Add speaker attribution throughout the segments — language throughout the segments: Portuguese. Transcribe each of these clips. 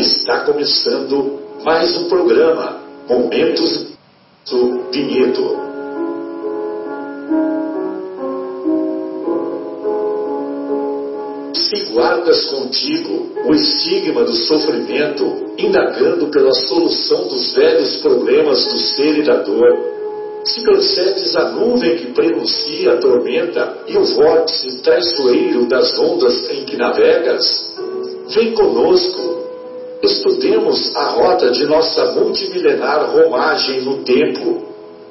Speaker 1: Está começando mais um programa Momentos do Vinhedo. Se guardas contigo o estigma do sofrimento, indagando pela solução dos velhos problemas do ser e da dor, se percebes a nuvem que prenuncia a tormenta e o vórtice traiçoeiro das ondas em que navegas, vem conosco, estudemos a rota de nossa multimilenar romagem no tempo,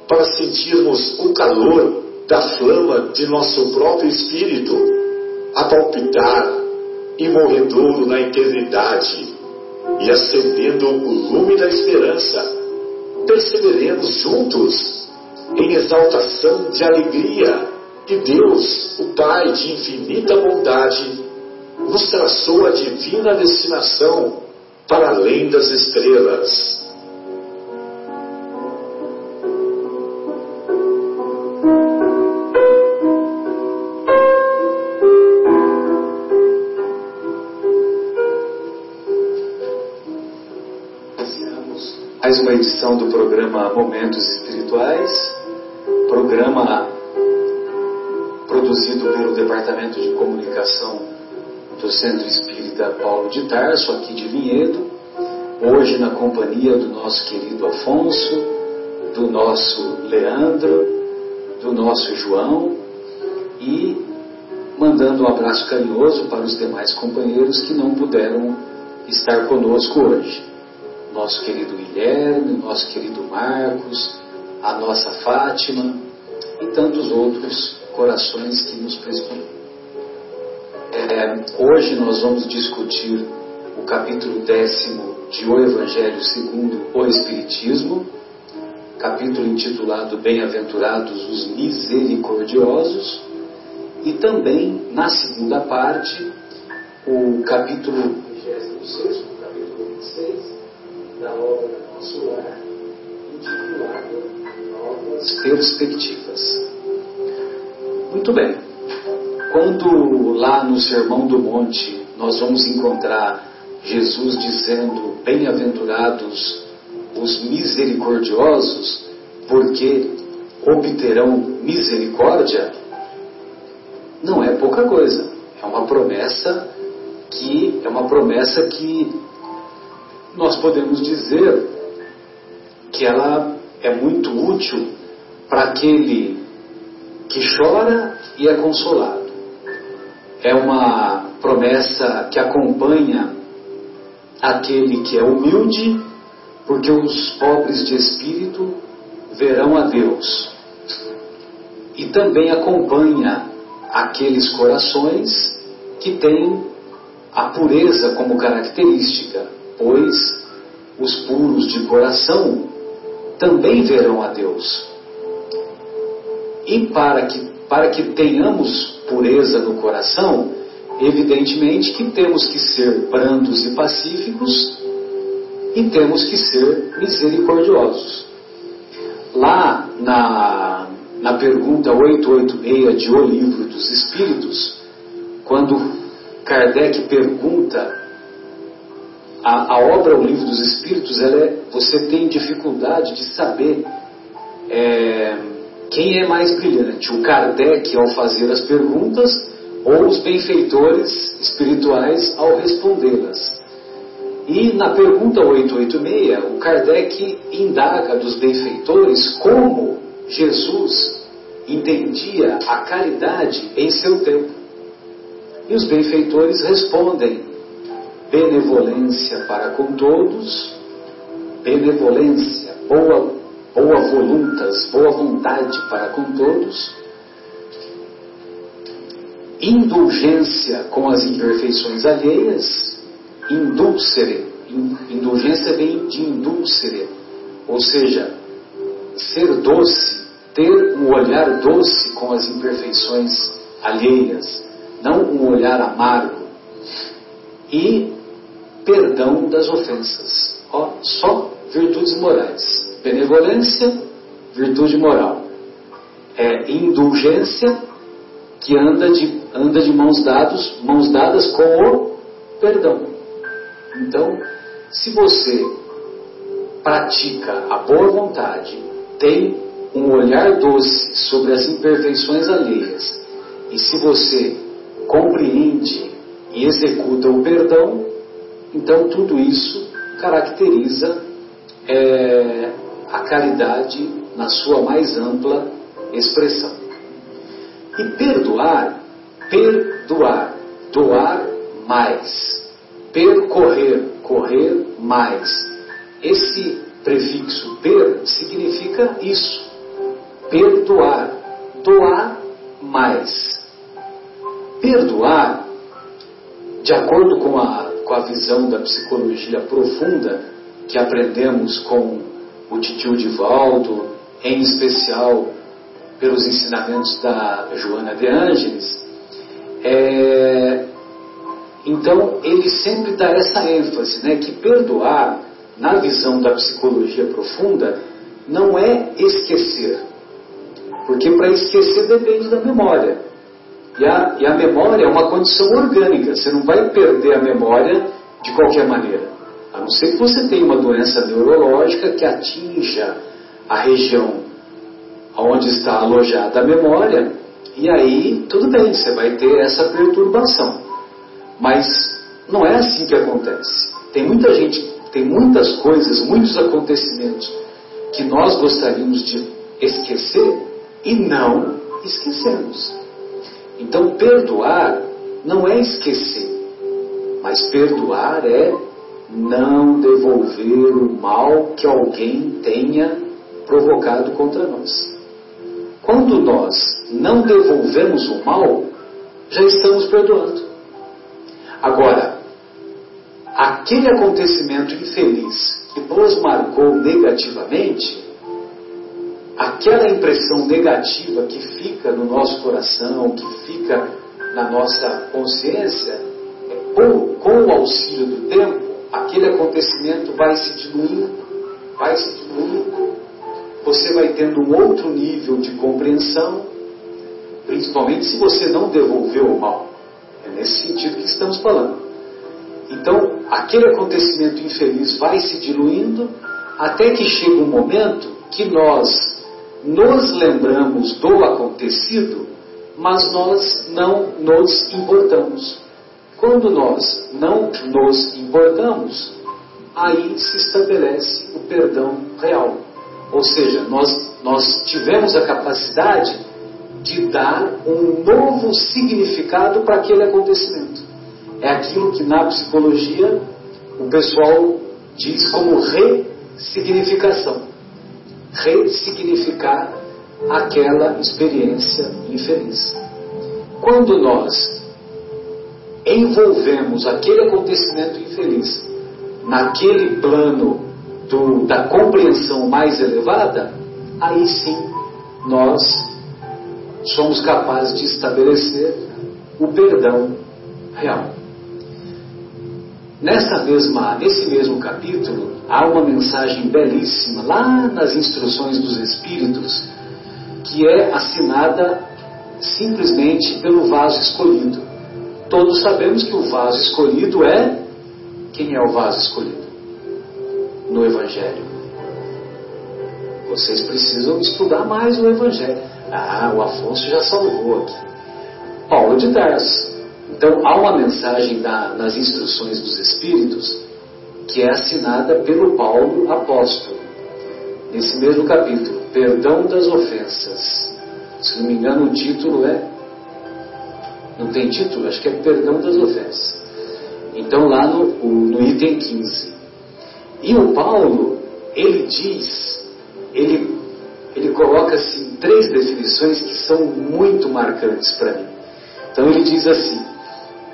Speaker 1: para sentirmos o calor da flama de nosso próprio espírito, a palpitar e morredouro na eternidade, e acendendo o lume da esperança, perseveremos juntos em exaltação de alegria que Deus, o Pai de infinita bondade, nos traçou a divina destinação para além das estrelas.
Speaker 2: mais uma edição do programa Momentos Espirituais programa produzido pelo Departamento de Comunicação do Centro Espírita Paulo de Tarso, aqui de Vinhedo, hoje na companhia do nosso querido Afonso, do nosso Leandro, do nosso João e mandando um abraço carinhoso para os demais companheiros que não puderam estar conosco hoje. Nosso querido Guilherme, nosso querido Marcos, a nossa Fátima e tantos outros corações que nos presidiam. É, hoje nós vamos discutir o capítulo décimo de O Evangelho segundo o Espiritismo, capítulo intitulado Bem-aventurados os misericordiosos, e também, na segunda parte, o capítulo 26, capítulo 26 da obra Nosso Lar, intitulado novas perspectivas. Muito bem. Quando lá no Sermão do Monte nós vamos encontrar Jesus dizendo: Bem-aventurados os misericordiosos, porque obterão misericórdia, não é pouca coisa. É uma promessa que é uma promessa que nós podemos dizer que ela é muito útil para aquele que chora e é consolado. É uma promessa que acompanha aquele que é humilde, porque os pobres de espírito verão a Deus. E também acompanha aqueles corações que têm a pureza como característica, pois os puros de coração também verão a Deus. E para que, para que tenhamos pureza no coração, evidentemente que temos que ser brandos e pacíficos e temos que ser misericordiosos. Lá na, na pergunta 886 de O Livro dos Espíritos, quando Kardec pergunta a, a, obra O Livro dos Espíritos, ela é, você tem dificuldade de saber é, quem é mais brilhante, o Kardec ao fazer as perguntas ou os benfeitores espirituais ao respondê-las. E na pergunta 886, o Kardec indaga dos benfeitores como Jesus entendia a caridade em seu tempo. E os benfeitores respondem: benevolência para com todos, benevolência, boa, boa voluntas, boa vontade para com todos, indulgência com as imperfeições alheias, indulcere, indulgência vem de indulcere, ou seja, ser doce, ter um olhar doce com as imperfeições alheias, não um olhar amargo. E perdão das ofensas. Ó, só virtudes morais. Benevolência, virtude moral. É indulgência que anda de, anda de mãos, mãos dadas com o perdão. Então, Se você pratica a boa vontade, tem um olhar doce sobre as imperfeições alheias, e se você compreende e executa o perdão, então tudo isso caracteriza é, a caridade na sua mais ampla expressão. E perdoar, perdoar, doar mais, percorrer, correr mais. Esse prefixo per significa isso, perdoar, doar mais. Perdoar, de acordo com a, com a visão da psicologia profunda que aprendemos com o titio Divaldo, em especial pelos ensinamentos da Joana de Ângeles, é, então ele sempre dá essa ênfase, né, que perdoar, na visão da psicologia profunda, não é esquecer. Porque para esquecer depende da memória. E a, e a memória é uma condição orgânica, você não vai perder a memória de qualquer maneira. A não ser que você tenha uma doença neurológica que atinja a região onde está alojada a memória, e aí tudo bem, você vai ter essa perturbação. Mas não é assim que acontece. Tem muita gente, tem muitas coisas, muitos acontecimentos que nós gostaríamos de esquecer e não esquecemos. Então, perdoar não é esquecer, mas perdoar é não devolver o mal que alguém tenha provocado contra nós. Quando nós não devolvemos o mal, já estamos perdoando. Agora, aquele acontecimento infeliz que nos marcou negativamente, aquela impressão negativa que fica no nosso coração, que fica na nossa consciência, com, com o auxílio do tempo, aquele acontecimento vai se diluindo, vai se diluindo, você vai tendo um outro nível de compreensão, principalmente se você não devolveu o mal. É nesse sentido que estamos falando. Então, aquele acontecimento infeliz vai se diluindo até que chega um momento que nós nos lembramos do acontecido, mas nós não nos importamos. Quando nós não nos importamos, aí se estabelece o perdão real. Ou seja, nós, nós tivemos a capacidade de dar um novo significado para aquele acontecimento. É aquilo que na psicologia o pessoal diz como ressignificação. Ressignificar aquela experiência infeliz. Quando nós envolvemos aquele acontecimento infeliz naquele plano do, da compreensão mais elevada, aí sim nós somos capazes de estabelecer o perdão real. Nessa mesma, nesse mesmo capítulo, há uma mensagem belíssima lá nas instruções dos Espíritos, que é assinada simplesmente pelo vaso escolhido. Todos sabemos que o vaso escolhido é. Quem é o vaso escolhido? No Evangelho. Vocês precisam estudar mais o Evangelho. Ah, o Afonso já salvou aqui. Paulo de Tarso. Então, há uma mensagem da, nas instruções dos Espíritos que é assinada pelo Paulo apóstolo. Nesse mesmo capítulo, Perdão das Ofensas. Se não me engano, o título é não tem título? Acho que é perdão das ofensas. Então, lá no, no item 15. E o Paulo, ele diz, ele, ele coloca assim, três definições que são muito marcantes para mim. Então, ele diz assim: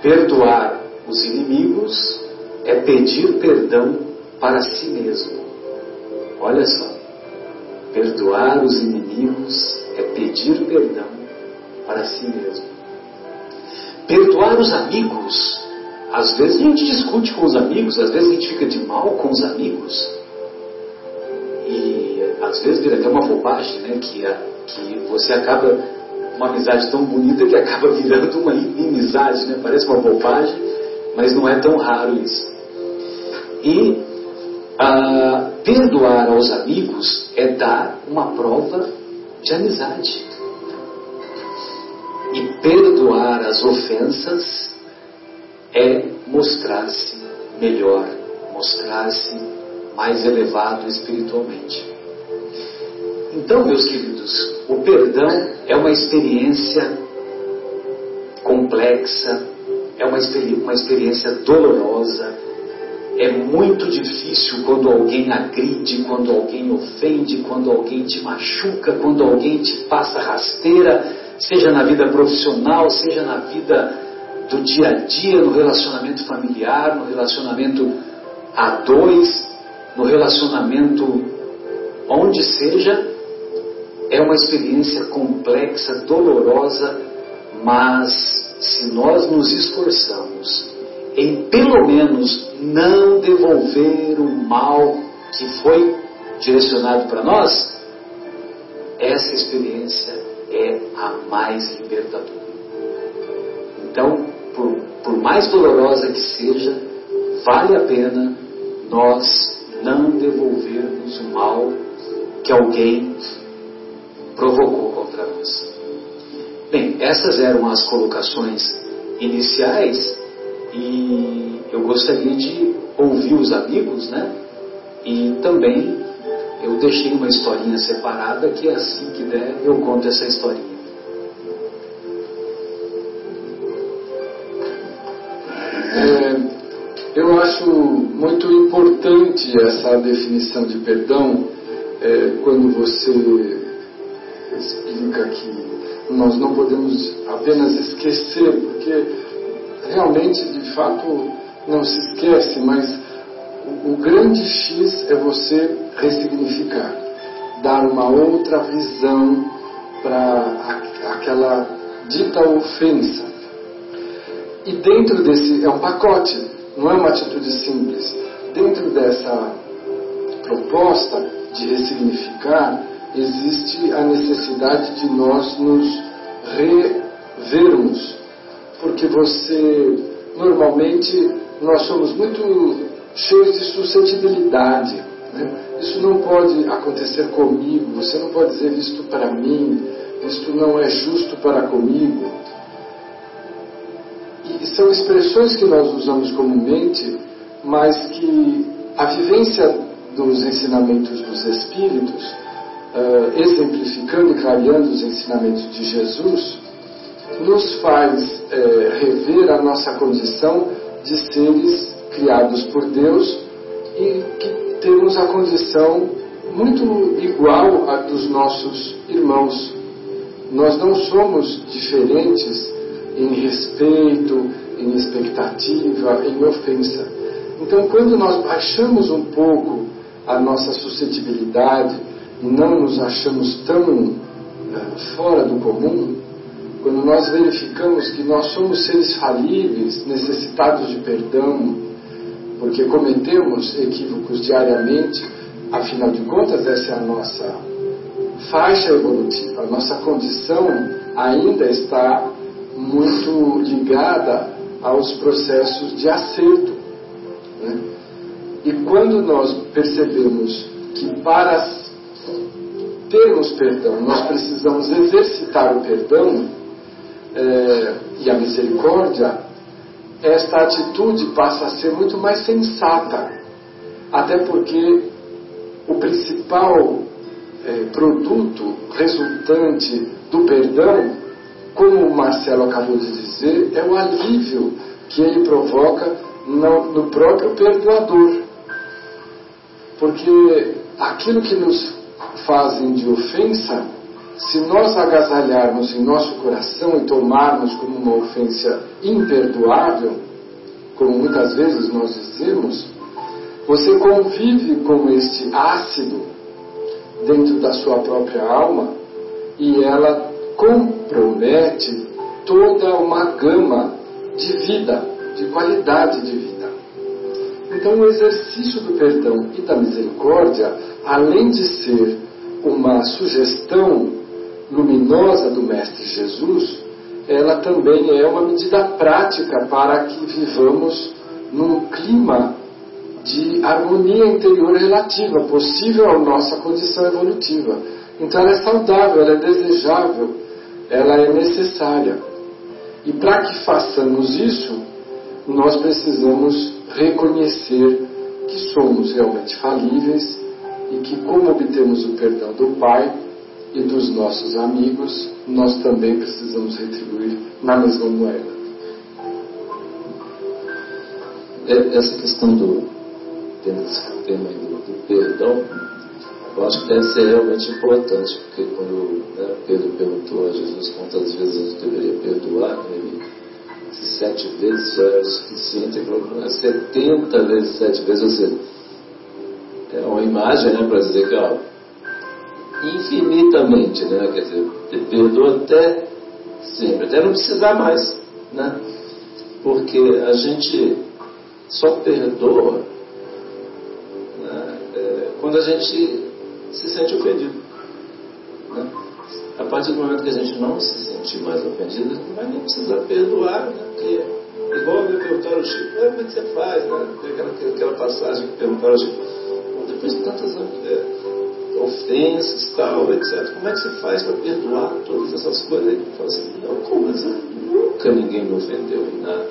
Speaker 2: perdoar os inimigos é pedir perdão para si mesmo. Olha só. Perdoar os inimigos é pedir perdão para si mesmo. Perdoar os amigos. Às vezes a gente discute com os amigos, às vezes a gente fica de mal com os amigos. E às vezes vira até uma bobagem, né? Que, a, que você acaba, uma amizade tão bonita que acaba virando uma inimizade, né? Parece uma bobagem, mas não é tão raro isso. E ah, perdoar aos amigos é dar uma prova de amizade. E perdoar as ofensas é mostrar-se melhor, mostrar-se mais elevado espiritualmente. Então, meus queridos, o perdão é uma experiência complexa, é uma, uma experiência dolorosa, é muito difícil quando alguém agride, quando alguém ofende, quando alguém te machuca, quando alguém te passa rasteira, seja na vida profissional, seja na vida do dia a dia, no relacionamento familiar, no relacionamento a dois, no relacionamento onde seja, é uma experiência complexa, dolorosa, mas se nós nos esforçamos em pelo menos não devolver o mal que foi direcionado para nós, essa experiência é a mais libertadora. Então, por, por mais dolorosa que seja, vale a pena nós não devolvermos o mal que alguém provocou contra nós. Bem, essas eram as colocações iniciais e eu gostaria de ouvir os amigos, né? E também eu deixei uma historinha separada que assim que der eu conto essa historinha.
Speaker 3: É, eu acho muito importante essa definição de perdão é, quando você explica que nós não podemos apenas esquecer, porque realmente, de fato, não se esquece, mas o, grande X é você ressignificar, dar uma outra visão para aquela dita ofensa. E dentro desse, é um pacote, não é uma atitude simples. Dentro dessa proposta de ressignificar, existe a necessidade de nós nos revermos. Porque você, normalmente, nós somos muito cheios de suscetibilidade. Né? Isso não pode acontecer comigo, você não pode dizer isto para mim, isto não é justo para comigo. E são expressões que nós usamos comumente, mas que a vivência dos ensinamentos dos Espíritos, uh, exemplificando e clareando os ensinamentos de Jesus, nos faz rever a nossa condição de seres criados por Deus e que temos a condição muito igual à dos nossos irmãos. Nós não somos diferentes em respeito, em expectativa, em ofensa. Então, quando nós baixamos um pouco a nossa suscetibilidade e não nos achamos tão uh, fora do comum, quando nós verificamos que nós somos seres falíveis, necessitados de perdão, porque cometemos equívocos diariamente, afinal de contas, essa é a nossa faixa evolutiva, a nossa condição ainda está muito ligada aos processos de acerto. Né? E quando nós percebemos que para termos perdão nós precisamos exercitar o perdão é, e a misericórdia, esta atitude passa a ser muito mais sensata. Até porque o principal é, produto resultante do perdão como o Marcelo acabou de dizer, é o alívio que ele provoca no, no próprio perdoador. Porque aquilo que nos fazem de ofensa, se nós agasalharmos em nosso coração e tomarmos como uma ofensa imperdoável, como muitas vezes nós dizemos, você convive com este ácido dentro da sua própria alma e ela compromete toda uma gama de vida, de qualidade de vida. Então, o exercício do perdão e da misericórdia, além de ser uma sugestão luminosa do Mestre Jesus, ela também é uma medida prática para que vivamos num clima de harmonia interior relativa, possível à nossa condição evolutiva. Então ela é saudável, ela é desejável, ela é necessária. E para que façamos isso, nós precisamos reconhecer que somos realmente falíveis e que, como obtemos o perdão do Pai e dos nossos amigos, nós também precisamos retribuir na mesma moeda.
Speaker 4: É, essa questão do tema do, do perdão, eu acho que deve ser realmente importante, porque quando né, Pedro perguntou a Jesus quantas vezes gente deveria perdoar, né, ele se sete vezes já é o suficiente, ele falou, é 70 vezes sete vezes, ou seja, é uma imagem né, para dizer que, ó, infinitamente, né, quer dizer, perdoa até sempre, até não precisar mais, né, porque a gente só perdoa né, é, quando a gente se sente ofendido. Né? A partir do momento que a gente não se sentir mais ofendido, não vai nem precisar perdoar, né? Porque, igual me perguntaram ao Chico, como é que você faz? Né? Aquela, aquela passagem que perguntaram ao Chico, depois de tantas é, ofensas, tal, etc., como é que você faz para perdoar todas essas coisas? Ele fala assim, não, como? Nunca ninguém me ofendeu em nada.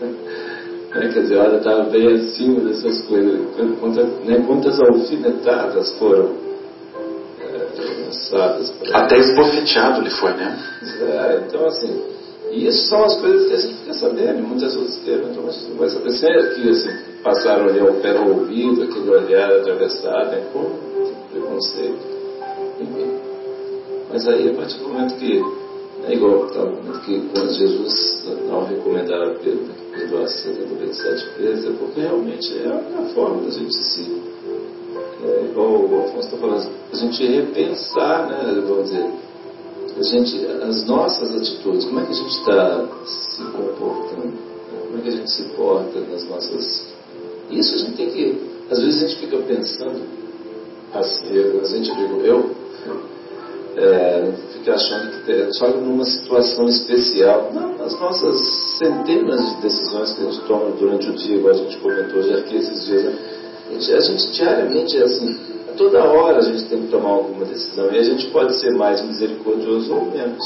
Speaker 4: É, quer dizer, olha, estava bem acima dessas coisas. Quantas, né, quantas alfinetadas foram é, lançadas?
Speaker 1: Até esbofeteado ele foi, né?
Speaker 4: É, então, assim, isso são as coisas que a gente fica sabendo, muitas outras temas, então não vai saber. Se é que assim, passaram ali ao pé do ouvido, aquele olhar atravessado, é com preconceito. Enfim. Mas aí, a partir do momento que é igual tá, que quando Jesus não recomendava a Pedro que perdoasse 77 vezes, é porque realmente é a forma da gente se. É, igual o Afonso está falando, a gente repensar, né, vamos dizer, a gente, as nossas atitudes, como é que a gente está se comportando, né, como é que a gente se porta nas nossas. Isso a gente tem que. Às vezes a gente fica pensando assim, a gente digo, eu é, fica achando que é só numa situação especial. Não, nas nossas centenas de decisões que a gente toma durante o dia, igual a gente comentou já aqui esses dias, né? a, gente, a gente diariamente é assim, toda hora a gente tem que tomar alguma decisão e a gente pode ser mais misericordioso ou menos.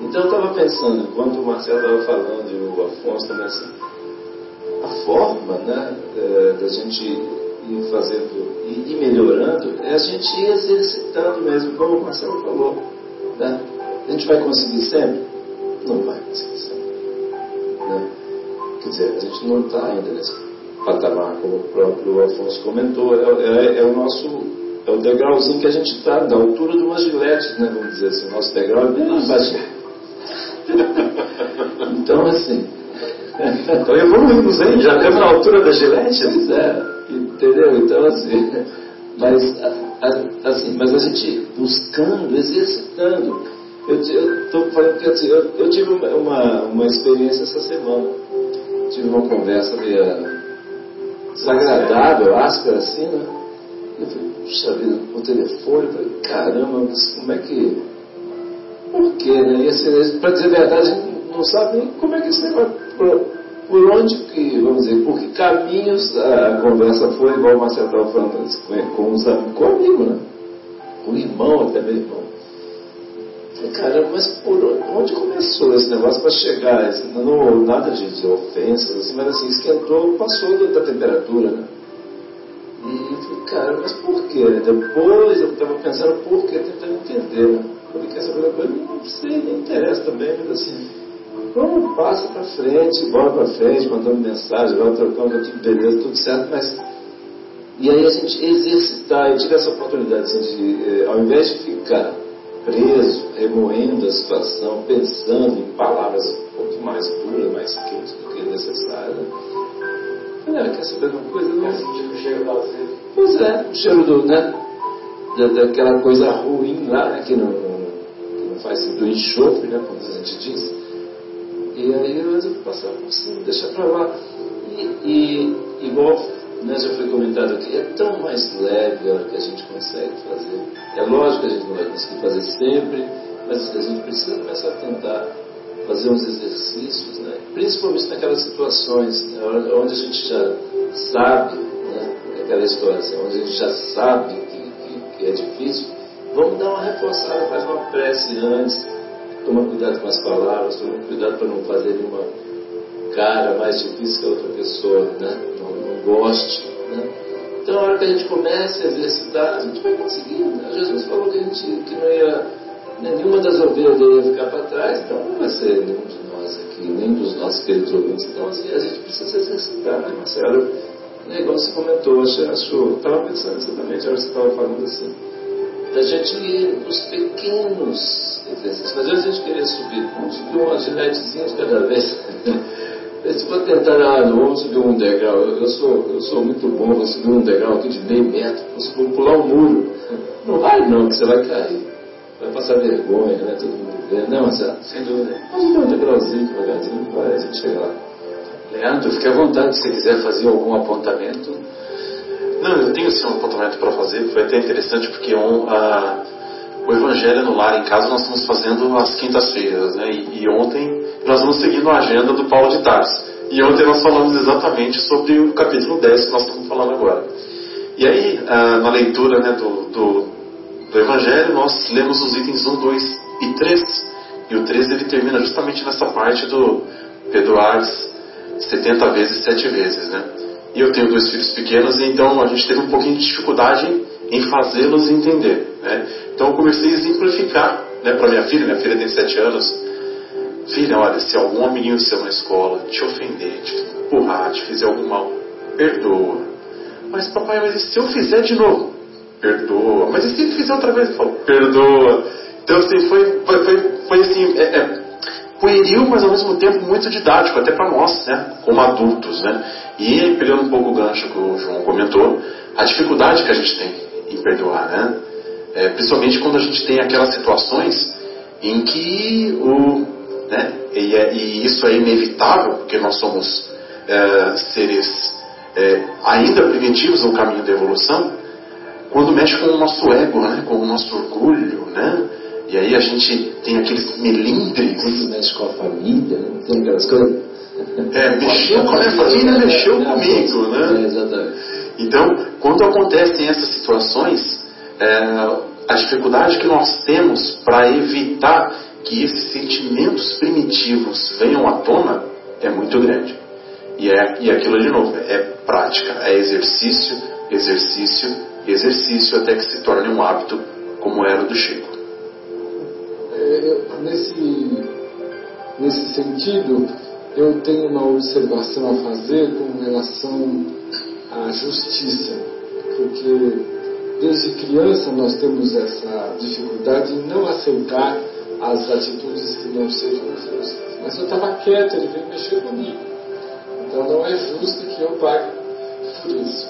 Speaker 4: Então eu estava pensando, enquanto o Marcelo estava falando e o Afonso também assim, a forma né, é, da gente ir fazendo e, e melhorando é a gente ir exercitando mesmo, como o Marcelo falou. Né? A gente vai conseguir sempre? Não vai conseguir sempre. Né? Quer dizer, a gente não está ainda nesse patamar, como o próprio Afonso comentou, é, é, é o nosso é o degrauzinho que a gente está, da altura de uma gilete, né, vamos dizer assim, o nosso degrau é bem baixinho. então, assim, então evoluímos, hein? Já estamos na altura da gilete? Pois é, entendeu? Então, assim, mas, assim, mas a gente buscando, exercitando. Eu estou falando assim, eu, eu, tive uma, uma experiência essa semana. Tive uma conversa meio desagradável, áspera assim, né? Eu falei, puxa vida, por telefone, falei, caramba, mas como é que. Por quê, né? E assim, para dizer a verdade, a gente não sabe nem como é que esse negócio. Por, onde que, vamos dizer, por que caminhos a conversa foi, igual o Marcelo estava falando, com os com o amigo, né? O irmão, até meu irmão. Falei, caramba, mas por onde começou esse negócio para chegar? Não, nada de, de ofensas, assim, mas assim, esquentou, passou da, da temperatura, né? E eu falei, cara, mas por quê? Depois eu estava pensando por quê, tentando entender. Né? Falei, quer saber coisa? Não sei, nem interessa também, mas assim, vamos, passa para frente, bora para frente, mandando mensagem, vai trocando, tudo beleza, tudo certo, mas. E aí a gente exercitar, eu tive essa oportunidade assim, de, eh, ao invés de ficar preso, remoendo a situação, pensando em palavras um pouco mais duras, mais quentes do que necessário. Né? Galera, quer saber uma coisa? Não.
Speaker 3: sentir o cheiro do
Speaker 4: Pois é, o cheiro do, né? Da, daquela coisa ruim lá, né? Que não, que não faz do enxofre, né? Como a gente diz. E aí eu resolvi passar cima, deixar para lá. E, e igual né, já foi comentado aqui, é tão mais leve a hora que a gente consegue fazer. É lógico que a gente não vai conseguir fazer sempre, mas a gente precisa começar a tentar fazer uns exercícios, né? principalmente naquelas situações né, onde a gente já sabe aquela história, assim, onde a gente já sabe que, que, que é difícil, vamos dar uma reforçada, faz uma prece antes, toma cuidado com as palavras, toma cuidado para não fazer nenhuma cara mais difícil que a outra pessoa, né? não, não goste. Né? Então, a hora que a gente começa a exercitar, a gente vai conseguir. Né? Jesus falou que, a gente, que não ia, nenhuma das ovelhas ia ficar para trás, então não vai ser nenhum de nós aqui, nem dos nossos queridos ouvintes. Então, assim, a gente precisa exercitar, né, Marcelo? É igual você comentou, acho, acho estava pensando exatamente, a hora que você estava falando assim, da gente ir nos pequenos exercícios. Mas às vezes a gente queria subir, vamos subir uma giletezinha de cada vez. Se for tentar, ah, não, vamos subir um degrau. Eu, eu, sou, eu sou muito bom, vou subir um degrau aqui de meio metro, vou pular um muro. Não vai não, que você vai cair. Vai passar vergonha, né? Todo mundo vê. Não, mas, sem dúvida. Vamos subir um degrauzinho devagarzinho, vai, a gente chega lá.
Speaker 2: Leandro, fique à vontade se você quiser fazer algum apontamento.
Speaker 5: Não, eu tenho sim um apontamento para fazer, foi até interessante porque um, a, o Evangelho no Lar em Casa nós estamos fazendo às quintas-feiras, né? E, e, ontem nós vamos seguindo a agenda do Paulo de Tarso. E ontem nós falamos exatamente sobre o capítulo 10 que nós estamos falando agora. E aí, ah, na leitura né, do, do, do, Evangelho, nós lemos os itens 1, 2 e 3. E o 3 ele termina justamente nessa parte do perdoar 70 vezes, 7 vezes, né? E eu tenho dois filhos pequenos, então a gente teve um pouquinho de dificuldade em fazê-los entender. Né? Então eu comecei a exemplificar né, para minha filha, minha filha tem 7 anos. Filha, olha, se algum amiguinho seu na escola te ofender, te empurrar, te fizer algum mal, perdoa. Mas papai, mas e se eu fizer de novo? Perdoa. Mas e se ele fizer outra vez? Eu falo, perdoa. Então assim, foi, foi, foi, foi assim, é, é, pueril, mas ao mesmo tempo muito didático, até para nós, né, como adultos. Né? E pegando um pouco o gancho que o João comentou, a dificuldade que a gente tem em perdoar, né? É, principalmente quando a gente tem aquelas situações em que o, né, e, é, e isso é inevitável, porque nós somos é, seres é, ainda primitivos no caminho da evolução, quando mexe com o nosso ego, né, com o nosso orgulho, né, e aí a gente tem aqueles melindres.
Speaker 4: Quando mexe com a família, tem aquelas coisas.
Speaker 5: É, mexeu com a minha família, mexeu comigo, né?
Speaker 4: É, exatamente.
Speaker 5: Então, quando acontecem essas situações, é, a dificuldade que nós temos para evitar que esses sentimentos primitivos venham à tona é muito grande. E, é, e aquilo de novo, é prática, é exercício, exercício, exercício até que se torne um hábito como era o do Chico.
Speaker 3: É, nesse, nesse sentido, eu tenho uma observação a fazer com relação à justiça, porque desde criança nós temos essa dificuldade em não aceitar as atitudes que não sejam justas. Mas eu estava quieto, ele veio mexer comigo. Então não é justo que eu pague por isso.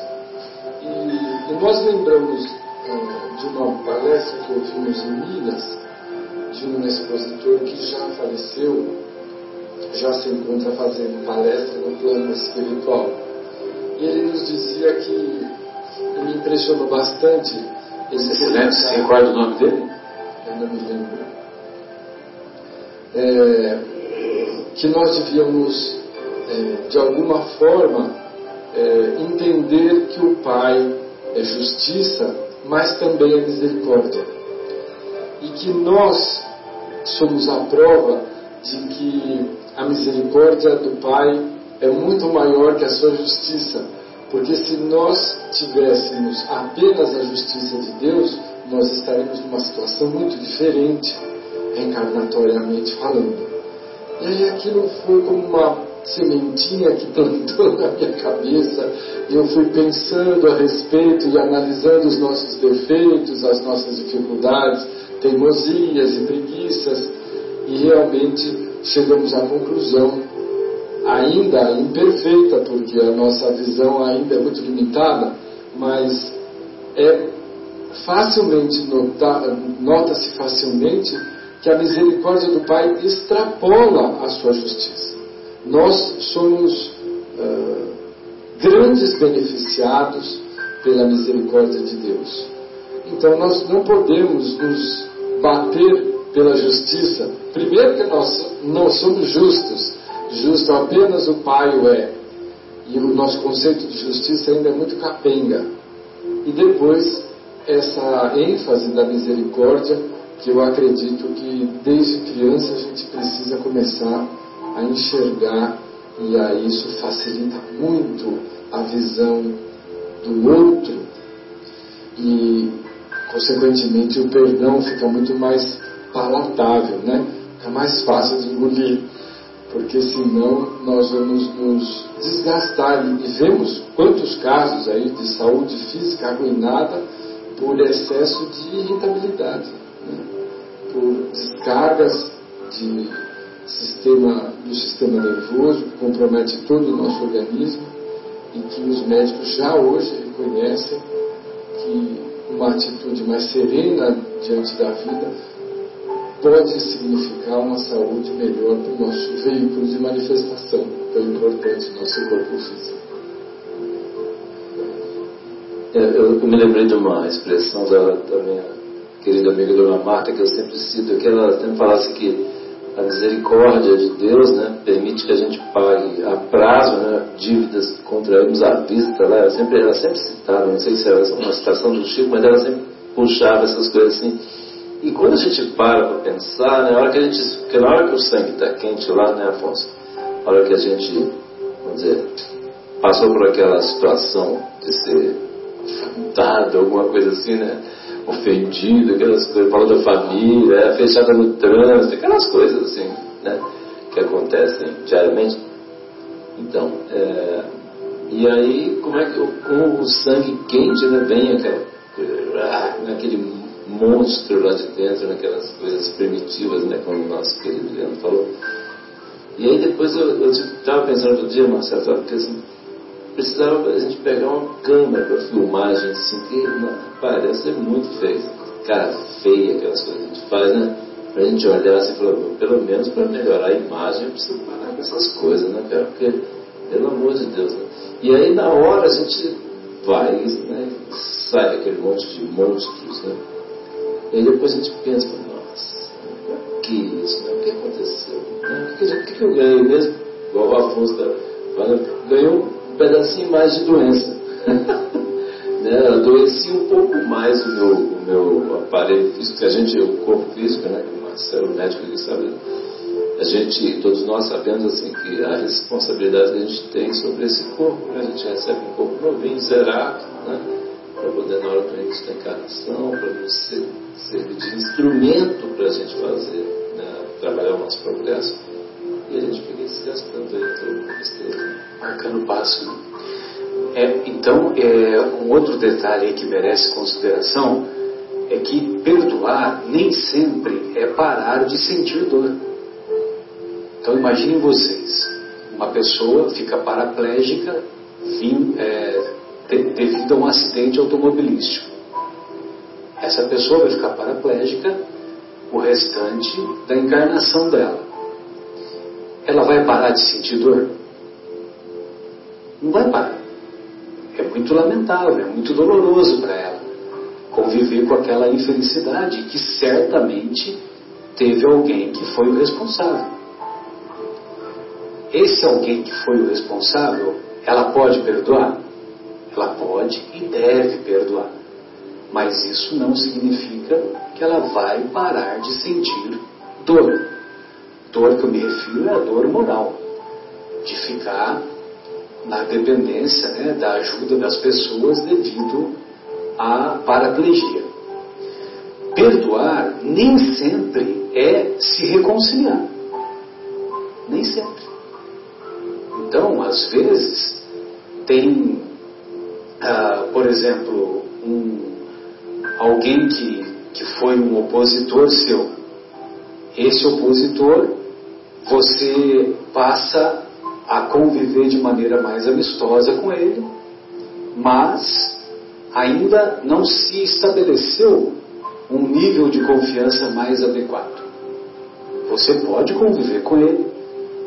Speaker 3: E, e nós lembramos uh, de uma palestra que ouvimos em Minas, de um expositor que já faleceu, já se encontra fazendo palestra no plano espiritual. E ele nos dizia que me impressionou bastante
Speaker 2: esse Você lembra, se recorda o nome dele?
Speaker 3: Eu não me lembro. É, que nós devíamos, é, de alguma forma, é, entender que o Pai é justiça, mas também é misericórdia. E que nós somos a prova de que a misericórdia do Pai é muito maior que a sua justiça. Porque se nós tivéssemos apenas a justiça de Deus, nós estaríamos numa situação muito diferente, reencarnatoriamente falando. E aí aquilo foi como uma sementinha que plantou na minha cabeça. Eu fui pensando a respeito e analisando os nossos defeitos, as nossas dificuldades, teimosias e preguiças, e realmente chegamos à conclusão, ainda imperfeita, porque a nossa visão ainda é muito limitada, mas é facilmente nota-se facilmente que a misericórdia do Pai extrapola a sua justiça. Nós somos uh, grandes beneficiados pela misericórdia de Deus. Então nós não podemos nos bater pela justiça. Primeiro que nós não somos justos, justo apenas o Pai o é. E o nosso conceito de justiça ainda é muito capenga. E depois, essa ênfase da misericórdia, que eu acredito que desde criança a gente precisa começar a enxergar, e aí isso facilita muito a visão do outro, e consequentemente o perdão fica muito mais palatável, né? Fica mais fácil de engolir porque senão nós vamos nos desgastar. E vemos quantos casos aí de saúde física arruinada por excesso de irritabilidade, né? por descargas de sistema, do sistema nervoso que compromete todo o nosso organismo e que os médicos já hoje reconhecem que uma atitude mais serena diante da vida pode significar uma saúde melhor para o nosso veículo de manifestação tão importante nosso corpo físico.
Speaker 4: É, eu, eu, me lembrei de uma expressão da, da minha querida amiga Dona Marta, que eu sempre cito, que ela sempre falasse que a misericórdia de Deus né, permite que a gente pague a prazo né, dívidas contraímos à vista. Né, ela, sempre, ela sempre citava, não sei se era uma citação do Chico, mas ela sempre puxava essas coisas assim e quando a gente para para pensar, né, na hora que a gente, porque na hora que o sangue está quente lá, né, Afonso? Na hora que a gente, vamos dizer, passou por aquela situação de ser afrontado, alguma coisa assim, né? Ofendido, aquelas coisas, falou da família, é, fechada no trânsito, aquelas coisas assim, né? Que acontecem diariamente. Então, é, e aí, como é que com o sangue quente, né, vem aquela, aquele monstro lá de dentro, naquelas coisas primitivas, né, como o nosso querido Leandro falou. E aí depois eu estava pensando outro dia, Marcelo, sabe, porque assim, precisava a gente pegar uma câmera para filmagem, assim, que não, parece muito feio. Cara feia aquelas coisas que a gente faz, né? Pra gente olhar assim e falar, pelo menos para melhorar a imagem, eu preciso parar com essas coisas, né, cara? Porque, pelo amor de Deus, né? E aí na hora a gente vai, né, sai aquele monte de monstros, né? E aí depois a gente pensa, nossa, que isso? Né? O que aconteceu? Né? O, que, que, eu ganhei mesmo? Igual o Afonso falando, ganhou um pedacinho mais de doença. né? Adoeci um pouco mais o meu, o meu aparelho físico, que a gente, o corpo físico, né? O Marcelo, médico, ele sabe. A gente, todos nós sabemos assim que a responsabilidade que a gente tem sobre esse corpo, né? a gente recebe um corpo novinho, zerado, né? para poder, na hora que a gente tem encarnação, para você servir de instrumento para a gente fazer, né, trabalhar o nosso progresso. E a gente fica
Speaker 2: Marcando passo. Né? É, então, é, um outro detalhe que merece consideração é que perdoar nem sempre é parar de sentir dor. Então imaginem vocês, uma pessoa fica paraplégica é, devido a um acidente automobilístico. Essa pessoa vai ficar paraplégica o restante da encarnação dela. Ela vai parar de sentir dor? Não vai parar. É muito lamentável, é muito doloroso para ela conviver com aquela infelicidade que certamente teve alguém que foi o responsável. Esse alguém que foi o responsável, ela pode perdoar? Ela pode e deve perdoar. Mas isso não significa que ela vai parar de sentir dor. Dor que me refiro é a dor moral, de ficar na dependência né, da ajuda das pessoas devido à paraplegia. Perdoar nem sempre é se reconciliar. Nem sempre. Então, às vezes, tem, ah, por exemplo, um, alguém que, que foi um opositor seu. Esse opositor, você passa a conviver de maneira mais amistosa com ele, mas ainda não se estabeleceu um nível de confiança mais adequado. Você pode conviver com ele,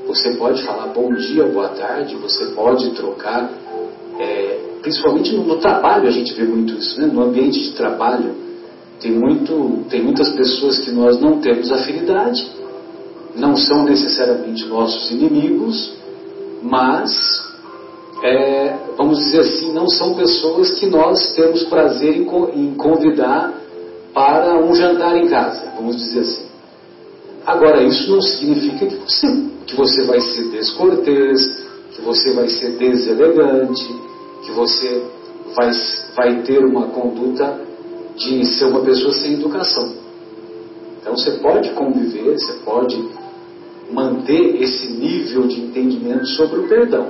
Speaker 2: você pode falar bom dia, boa tarde, você pode trocar é, principalmente no, no, trabalho a gente vê muito isso, né? no ambiente de trabalho tem, muito, tem muitas pessoas que nós não temos afinidade, não são necessariamente nossos inimigos, mas é, vamos dizer assim, não são pessoas que nós temos prazer em, em convidar para um jantar em casa, vamos dizer assim. Agora, isso não significa que você, que você vai ser descortês, que você vai ser deselegante, que você vai, vai ter uma conduta de ser uma pessoa sem educação. Então, você pode conviver, você pode manter esse nível de entendimento sobre o perdão,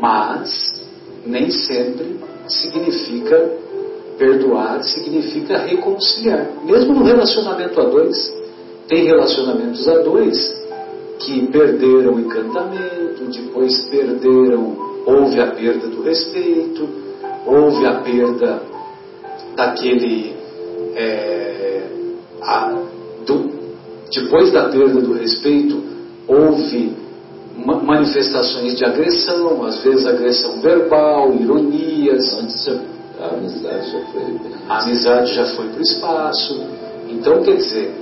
Speaker 2: mas nem sempre significa perdoar, significa reconciliar. Mesmo no relacionamento a dois, tem relacionamentos a dois que perderam o encantamento, depois perderam, houve a perda do respeito, houve a perda daquele. É, a, depois da perda do respeito, houve manifestações de agressão, às vezes agressão verbal, ironias.
Speaker 4: Antes a amizade já foi.
Speaker 2: A amizade já foi para o espaço. Então, quer dizer,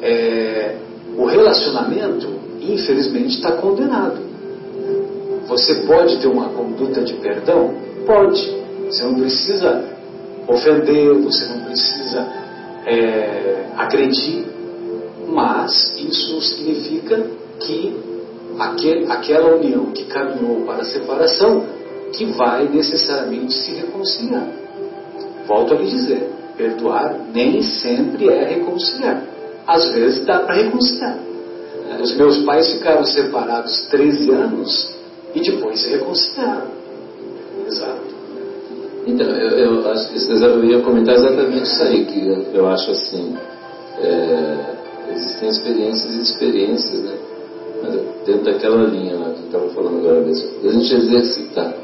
Speaker 2: é, o relacionamento, infelizmente, está condenado. Você pode ter uma conduta de perdão? Pode. Você não precisa ofender, você não precisa é, agredir, mas isso não significa que aquele, aquela união que caminhou para a separação, que vai necessariamente se reconciliar. Volto a lhe dizer, perdoar nem sempre é reconciliar. Às vezes dá para reconciliar. Os meus pais ficaram separados 13 anos e depois se reconciliaram. Exato.
Speaker 4: Então, eu, eu, acho que eu ia comentar exatamente isso aí, que eu acho assim, é, existem experiências e experiências, né? dentro daquela linha que estava falando agora mesmo. A gente exercitar,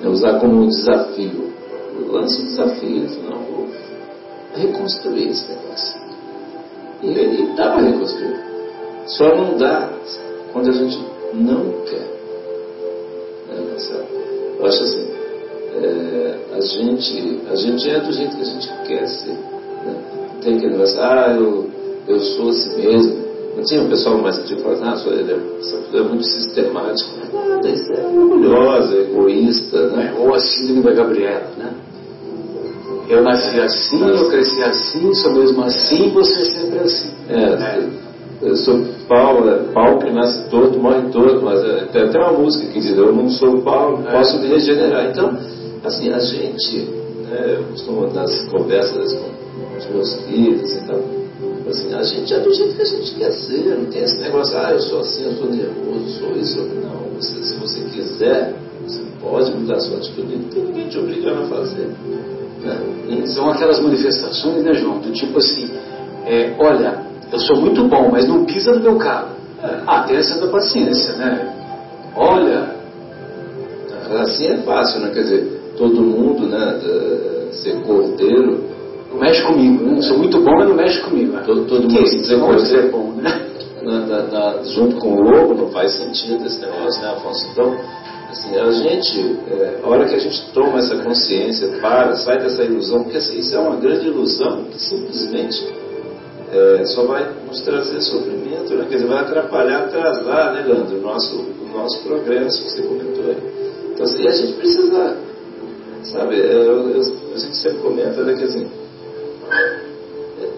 Speaker 4: né, usar como um desafio. Lance um desafio, não, vou reconstruir esse negócio. E, e dá para reconstruir. Só não dá quando a gente não quer. Né, eu acho assim, é, a, gente, a gente é do jeito que a gente quer ser. Né? Tem aquele negócio, ah, eu, eu sou assim mesmo, não tinha o pessoal mais que fala, ah, sua ele é, é muito sistemático. Nada, isso é orgulhosa, egoísta, né?
Speaker 2: Ou a síndrome da Gabriela, né? Eu nasci assim, Mas... eu cresci assim, sou mesmo assim, você é sempre assim.
Speaker 4: É, é. eu sou pau, é, pau que nasce torto, morre torto, mas é, tem até uma música que diz, eu não sou pau, é. posso me regenerar. Então, assim, a gente, né, eu costumo nas conversas com os meus filhos e tal, Assim, a gente é do jeito que a gente quer ser, não tem esse negócio, ah, eu sou assim, eu sou nervoso, sou isso. Não, você, se você quiser, você pode mudar a sua atitude, não tem ninguém te obrigando a fazer.
Speaker 2: Né? São aquelas manifestações, né, João, do tipo assim, é, olha, eu sou muito bom, mas não pisa no meu carro. É. Ah, tem essa da paciência, né? Olha.
Speaker 4: Assim é fácil, né? Quer dizer, todo mundo, né, ser cordeiro
Speaker 2: não mexe comigo, né? Sou muito bom, mas não mexe comigo. Né?
Speaker 4: Todo, todo mundo se dizer pode ser bom, né? Na, na, na, junto com o lobo não faz sentido esse negócio, né, Afonso? Então, assim, a gente, é, a hora que a gente toma essa consciência, para, sai dessa ilusão, porque assim, isso é uma grande ilusão que simplesmente é, só vai nos trazer sofrimento, né? quer dizer, vai atrapalhar, atrasar, né, Leandro, o nosso, o nosso progresso, que você comentou aí. Então, assim, a gente precisa, sabe, é, eu, eu, a gente sempre comenta, né, que assim,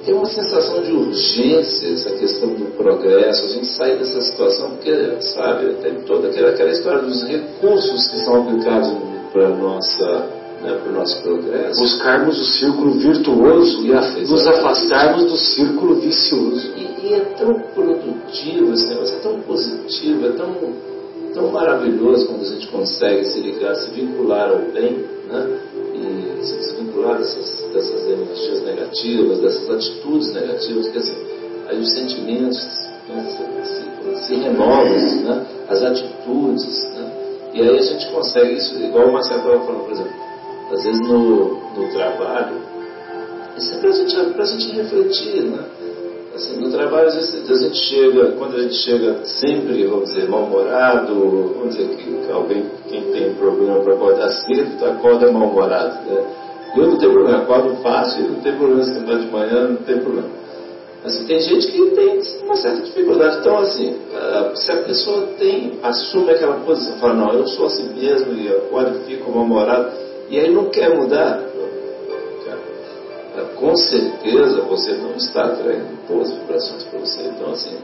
Speaker 4: tem uma sensação de urgência essa questão do progresso, a gente sai dessa situação porque, sabe, tem toda aquela, aquela história dos recursos que são aplicados para nossa né, para o nosso progresso.
Speaker 2: Buscarmos o círculo virtuoso e nos afastarmos do círculo vicioso.
Speaker 4: E, e, é tão produtivo esse negócio, é tão positivo, é tão, tão maravilhoso quando a gente consegue se ligar, se vincular ao bem, né? E se desvincular dessas dessas energias negativas, dessas atitudes negativas, quer dizer, aí os sentimentos né, se, se, renovam, né, as atitudes, né, e aí a gente consegue isso, igual o Marcelo estava falando, por exemplo, às vezes no, no trabalho, isso é para a gente refletir, né? Assim, no trabalho, às vezes a gente chega, quando a gente chega sempre, vamos dizer, mal-humorado, vamos dizer que alguém, quem tem problema para acordar cedo, acorda mal-humorado, né? Eu não tenho problema, acordo fácil, não tem problema se de manhã, não tem problema. Assim, tem gente que tem uma certa dificuldade. Então, assim, se a pessoa tem, assume aquela posição, fala, não, eu sou assim mesmo, e qualifico uma morada, e aí não quer mudar, com certeza você não está atraindo boas vibrações para você. Então, assim,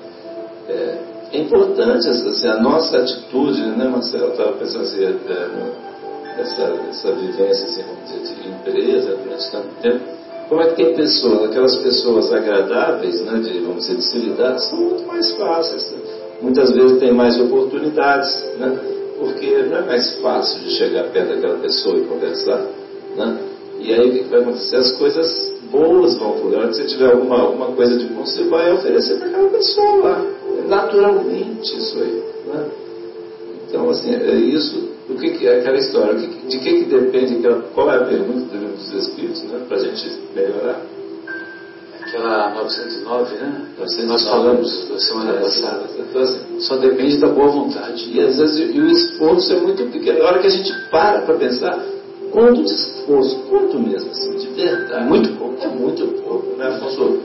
Speaker 4: é, é importante assim, a nossa atitude, né, Marcelo? Eu estava pensando assim, é, essa, essa vivência, assim, dizer, de empresa durante tanto tempo como é que tem pessoas, aquelas pessoas agradáveis, né, de, vamos dizer, de se lidar, são muito mais fáceis. Né? Muitas vezes tem mais oportunidades, né? porque não é mais fácil de chegar perto daquela pessoa e conversar. Né? E aí o que vai acontecer? As coisas boas vão fluir. A hora que você tiver alguma, alguma coisa de bom, você vai oferecer para aquela pessoa lá. Naturalmente isso aí. Né? Então, assim, é isso o que, que é aquela história? de que, que depende? Qual é a pergunta dos Espíritos, né? Para a gente melhorar?
Speaker 2: Aquela 909, né? 909. Nós falamos da semana é, passada.
Speaker 4: Então, assim, só depende da boa vontade. E às vezes e o esforço é muito pequeno. A hora que a gente para para pensar, quanto de esforço, quanto mesmo, assim, de verdade.
Speaker 2: É muito pouco.
Speaker 4: É muito pouco, né, Afonso?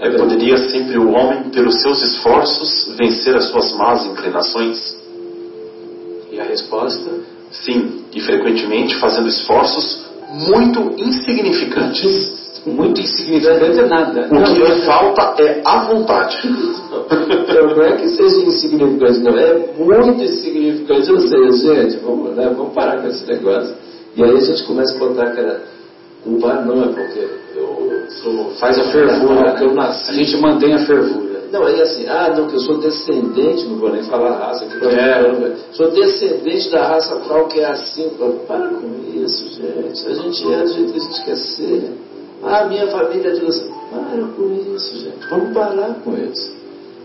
Speaker 5: É, poderia sempre o homem, pelos seus esforços, vencer as suas más inclinações?
Speaker 2: E a resposta?
Speaker 5: Sim, e frequentemente fazendo esforços muito insignificantes.
Speaker 2: Muito insignificante é nada.
Speaker 5: O que lhe falta é a vontade.
Speaker 4: Então, não é que seja insignificante, não. É muito insignificante. Ou seja, gente, vamos, né, vamos parar com esse negócio. E aí a gente começa a botar aquela. Culpa não é porque eu sou.
Speaker 2: Faz a fervura, né? eu nasci. A gente mantém a fervura.
Speaker 4: Não, aí assim, ah, não, que eu sou descendente, não vou nem falar raça aqui, é. sou descendente da raça tal que é assim. Para com isso, gente. A gente é do jeito que a gente quer ser. Ah, minha família é de assim. Para com isso, gente. Vamos parar com isso.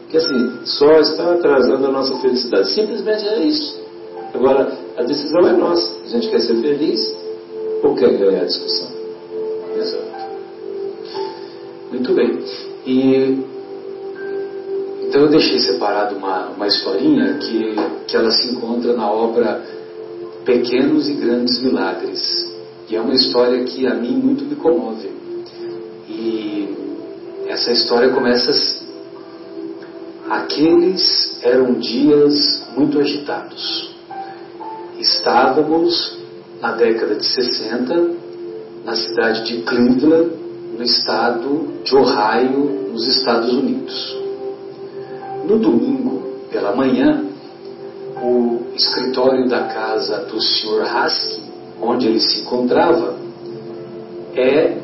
Speaker 4: Porque assim, só está atrasando a nossa felicidade. Simplesmente é isso. Agora, a decisão é nossa. A gente quer ser feliz ou quer ganhar a discussão?
Speaker 2: Exato. Muito bem. E então eu deixei separado uma, uma historinha que, que ela se encontra na obra Pequenos e Grandes Milagres. E é uma história que a mim muito me comove. E essa história começa assim. Aqueles eram dias muito agitados. Estávamos na década de 60 na cidade de Cleveland, no estado de Ohio, nos Estados Unidos. No domingo, pela manhã, o escritório da casa do Sr. Husky, onde ele se encontrava, é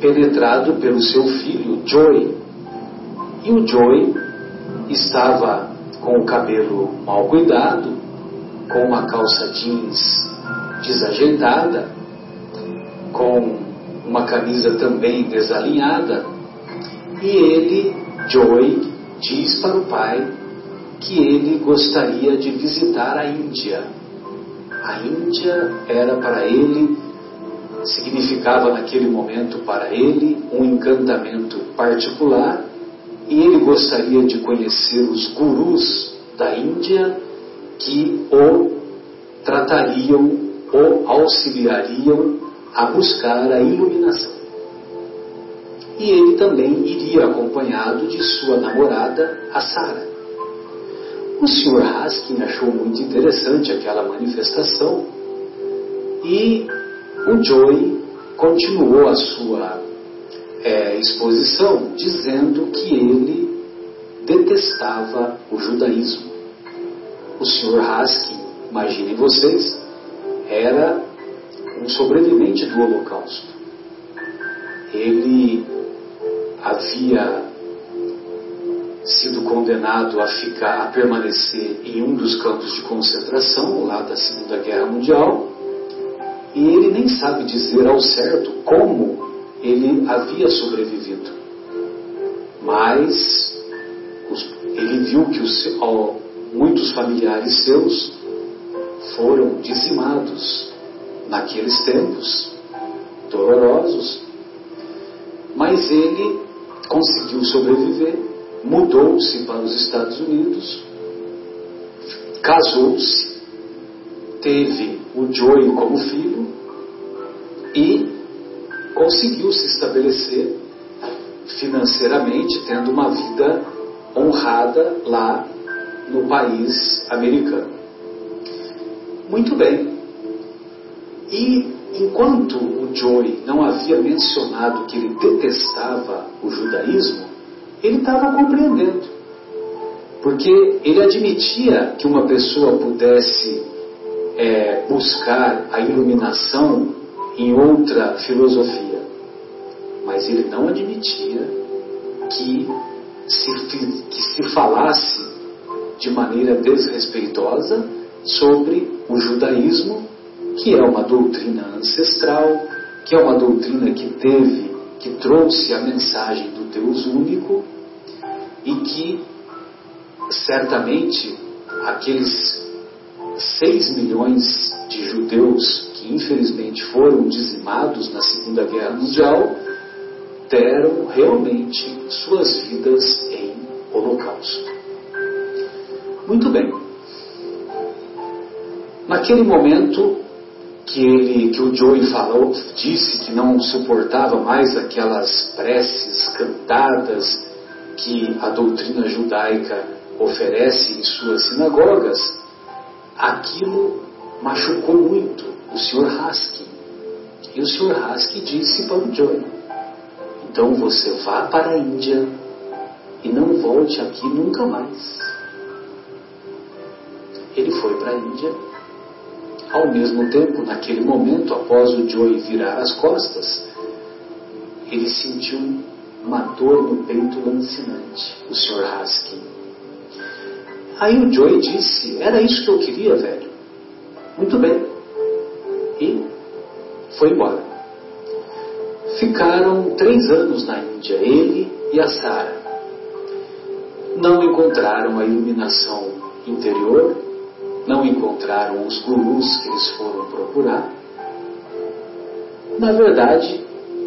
Speaker 2: penetrado pelo seu filho Joey. E o Joey estava com o cabelo mal cuidado, com uma calça jeans desajeitada, com uma camisa também desalinhada, e ele, Joey, diz para o pai que ele gostaria de visitar a Índia. A Índia era para ele, significava naquele momento para ele um encantamento particular e ele gostaria de conhecer os gurus da Índia que o tratariam ou auxiliariam a buscar a iluminação e ele também iria acompanhado de sua namorada, a Sara. O Sr. Haskin achou muito interessante aquela manifestação e o Joey continuou a sua é, exposição dizendo que ele detestava o judaísmo. O Sr. Haskin, imaginem vocês, era um sobrevivente do Holocausto. Ele havia sido condenado a ficar, a permanecer em um dos campos de concentração lá da Segunda Guerra Mundial, e ele nem sabe dizer ao certo como ele havia sobrevivido. Mas ele viu que ó, muitos familiares seus foram dizimados naqueles tempos dolorosos, mas ele conseguiu sobreviver, mudou-se para os Estados Unidos, casou-se, teve o Joey como filho e conseguiu se estabelecer financeiramente tendo uma vida honrada lá no país americano. Muito bem. E enquanto o Joey não havia mencionado que ele detestava o judaísmo, ele estava compreendendo. Porque ele admitia que uma pessoa pudesse é, buscar a iluminação em outra filosofia, mas ele não admitia que se, que se falasse de maneira desrespeitosa sobre o judaísmo, que é uma doutrina ancestral, que é uma doutrina que teve, que trouxe a mensagem do Deus único e que certamente aqueles 6 milhões de judeus que infelizmente foram dizimados na Segunda Guerra Mundial deram realmente suas vidas em holocausto. Muito bem. Naquele momento que ele, que o Joey falou, disse que não suportava mais aquelas preces cantadas que a doutrina judaica oferece em suas sinagogas, aquilo machucou muito o Sr. Haskell. E o Sr. Haskell disse para o Joey: Então você vá para a Índia e não volte aqui nunca mais. Ele foi para a Índia. Ao mesmo tempo, naquele momento, após o Joey virar as costas, ele sentiu uma dor no peito lancinante, o Sr. Haskell. Aí o Joey disse: Era isso que eu queria, velho. Muito bem. E foi embora. Ficaram três anos na Índia, ele e a Sara. Não encontraram a iluminação interior, não encontraram os gurus que eles foram procurar. Na verdade,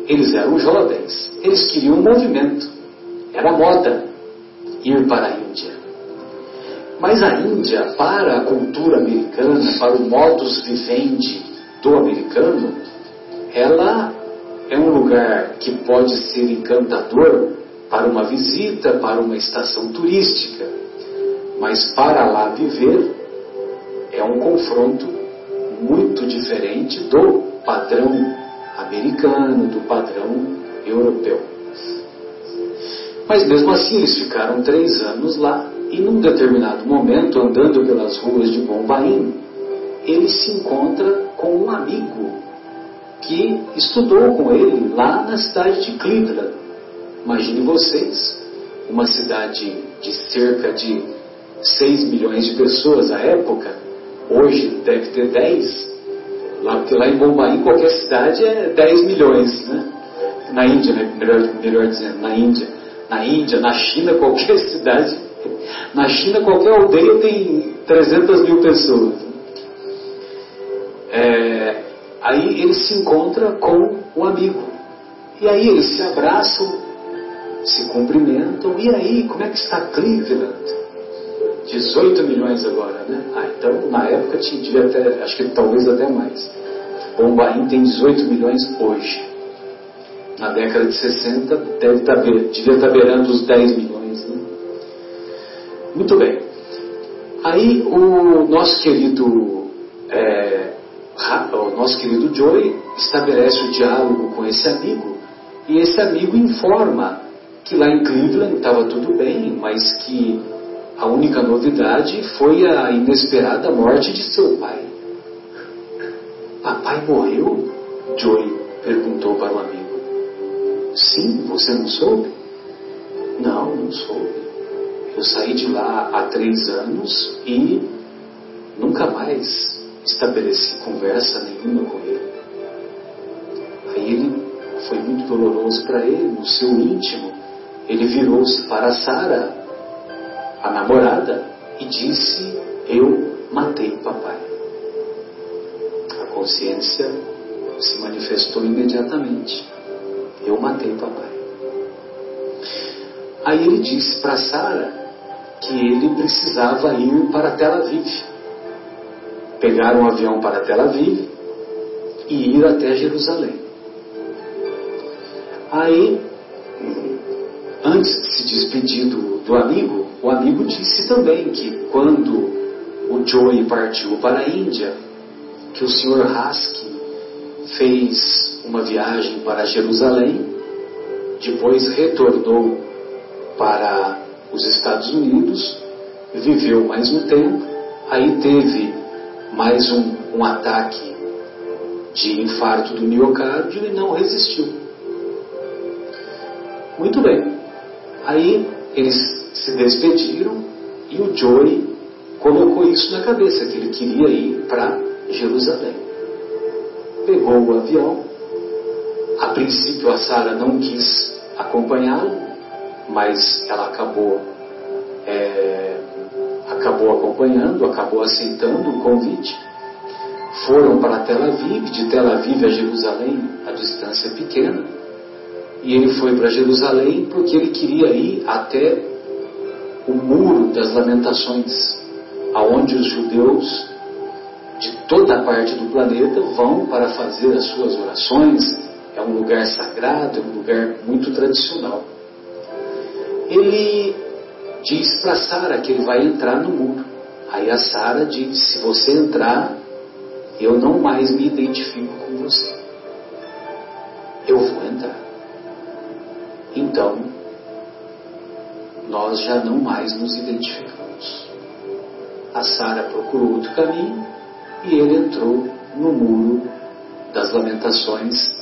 Speaker 2: eles eram jovens, eles queriam um movimento, era moda ir para a Índia. Mas a Índia, para a cultura americana, para o modus vivendi do americano, ela é um lugar que pode ser encantador para uma visita, para uma estação turística, mas para lá viver é um confronto muito diferente do padrão americano, do padrão europeu. Mas mesmo assim eles ficaram três anos lá e num determinado momento, andando pelas ruas de Bombaim, ele se encontra com um amigo que estudou com ele lá na cidade de Cleveland. Imagine vocês, uma cidade de cerca de 6 milhões de pessoas à época, hoje deve ter 10, lá, porque lá em Bombaim qualquer cidade é 10 milhões, né? Na Índia, né? melhor, melhor dizendo, na Índia. Na Índia, na China, qualquer cidade, na China qualquer aldeia tem 300 mil pessoas. É, aí ele se encontra com o amigo. E aí eles se abraçam, se cumprimentam. E aí, como é que está Cleveland? 18 milhões agora, né? Ah, então na época tinha, devia até, acho que talvez até mais. Bombaim tem 18 milhões hoje. Na década de 60 deve estar, tá devia estar tá beirando os 10 milhões. Né? Muito bem. Aí o nosso querido é, o nosso querido Joey estabelece o diálogo com esse amigo e esse amigo informa que lá em Cleveland estava tudo bem, mas que a única novidade foi a inesperada morte de seu pai. Papai morreu? Joey perguntou para o amigo. Sim, você não soube? Não, não soube. Eu saí de lá há três anos e nunca mais estabeleci conversa nenhuma com ele. Aí ele foi muito doloroso para ele, no seu íntimo. Ele virou-se para Sara, a namorada, e disse: Eu matei papai. A consciência se manifestou imediatamente. Eu matei papai. Aí ele disse para Sara que ele precisava ir para Tel Aviv pegar um avião para Tel Aviv e ir até Jerusalém. Aí antes de se despedir do, do amigo, o amigo disse também que quando o Joey partiu para a Índia, que o Sr. Haskell fez uma viagem para Jerusalém, depois retornou para os Estados Unidos, viveu mais um tempo, aí teve mais um, um ataque de infarto do miocárdio e não resistiu. Muito bem. Aí eles se despediram e o Joey colocou isso na cabeça, que ele queria ir para Jerusalém. Pegou o avião. A princípio a Sara não quis acompanhá-lo, mas ela acabou é, acabou acompanhando, acabou aceitando o convite. Foram para Tel Aviv, de Tel Aviv a Jerusalém, a distância é pequena. E ele foi para Jerusalém porque ele queria ir até o muro das lamentações, aonde os judeus de toda a parte do planeta vão para fazer as suas orações. É um lugar sagrado, é um lugar muito tradicional. Ele diz para Sara que ele vai entrar no muro. Aí a Sara diz: se você entrar, eu não mais me identifico com você. Eu vou entrar. Então, nós já não mais nos identificamos. A Sara procurou outro caminho e ele entrou no muro das lamentações,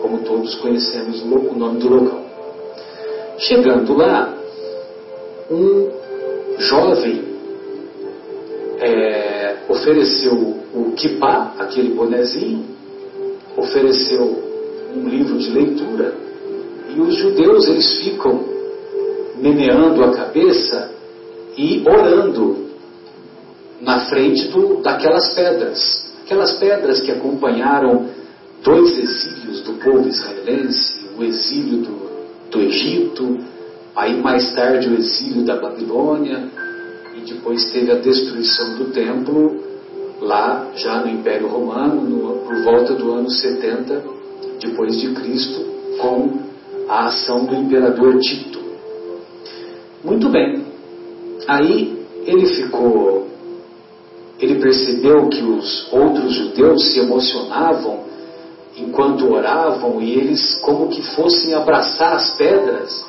Speaker 2: como todos conhecemos o nome do local. Chegando lá, um jovem é, ofereceu o kippah, aquele bonezinho, ofereceu um livro de leitura, e os judeus eles ficam meneando a cabeça e orando na frente do, daquelas pedras. Aquelas pedras que acompanharam dois exílios do povo israelense, o exílio do, do Egito, aí mais tarde o exílio da Babilônia, e depois teve a destruição do templo lá já no Império Romano, no, por volta do ano 70 depois de Cristo, com a ação do imperador Tito. Muito bem. Aí ele ficou ele percebeu que os outros judeus se emocionavam enquanto oravam e eles como que fossem abraçar as pedras.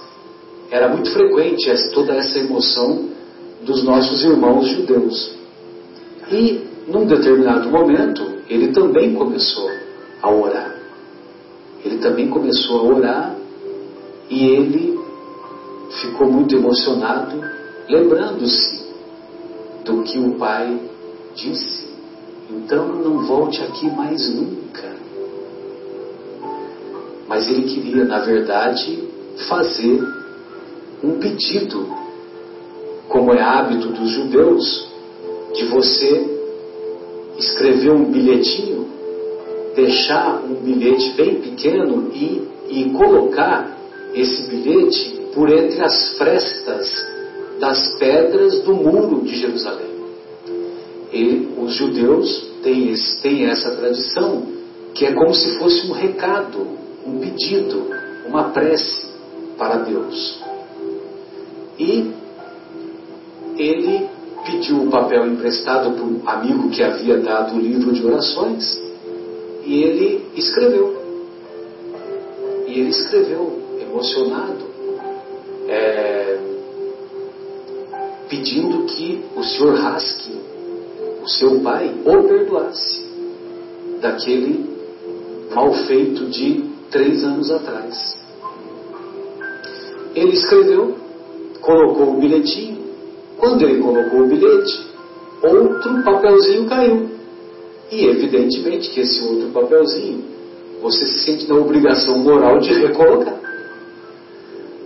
Speaker 2: Era muito frequente toda essa emoção dos nossos irmãos judeus. E num determinado momento, ele também começou a orar. Ele também começou a orar e ele ficou muito emocionado, lembrando-se do que o pai disse: então não volte aqui mais nunca. Mas ele queria, na verdade, fazer um pedido, como é hábito dos judeus, de você escrever um bilhetinho, deixar um bilhete bem pequeno e, e colocar esse bilhete por entre as frestas das pedras do muro de Jerusalém. E os judeus têm, têm essa tradição, que é como se fosse um recado, um pedido, uma prece para Deus. E ele pediu o papel emprestado para um amigo que havia dado o livro de orações e ele escreveu. E ele escreveu, emocionado, é, pedindo que o Sr. Haskell o seu pai o perdoasse daquele mal feito de três anos atrás. Ele escreveu, colocou o bilhetinho. Quando ele colocou o bilhete, outro papelzinho caiu. E evidentemente que esse outro papelzinho você se sente na obrigação moral de recolocar.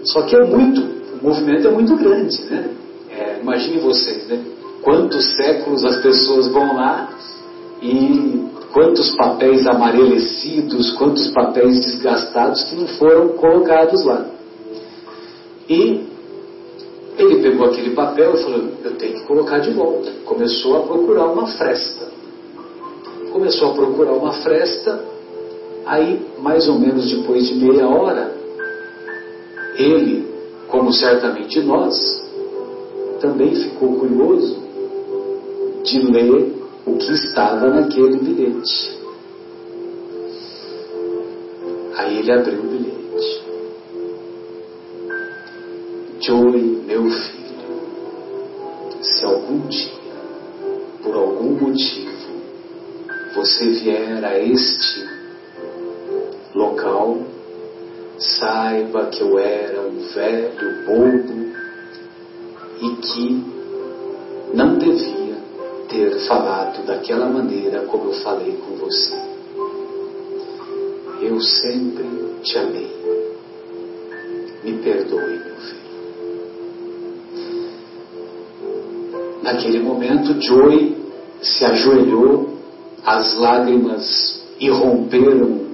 Speaker 2: Só que é muito, o movimento é muito grande, né? É, imagine vocês, né? quantos séculos as pessoas vão lá e quantos papéis amarelecidos, quantos papéis desgastados que não foram colocados lá. E ele pegou aquele papel e falou: Eu tenho que colocar de volta. Começou a procurar uma fresta. Começou a procurar uma fresta. Aí, mais ou menos depois de meia hora, ele como certamente nós, também ficou curioso de ler o que estava naquele bilhete. Aí ele abriu o bilhete. Joey, meu filho, se algum dia, por algum motivo, você vier a este local, saiba que eu era um velho bobo e que não devia ter falado daquela maneira como eu falei com você. Eu sempre te amei. Me perdoe, meu filho. Naquele momento, Joey se ajoelhou, as lágrimas irromperam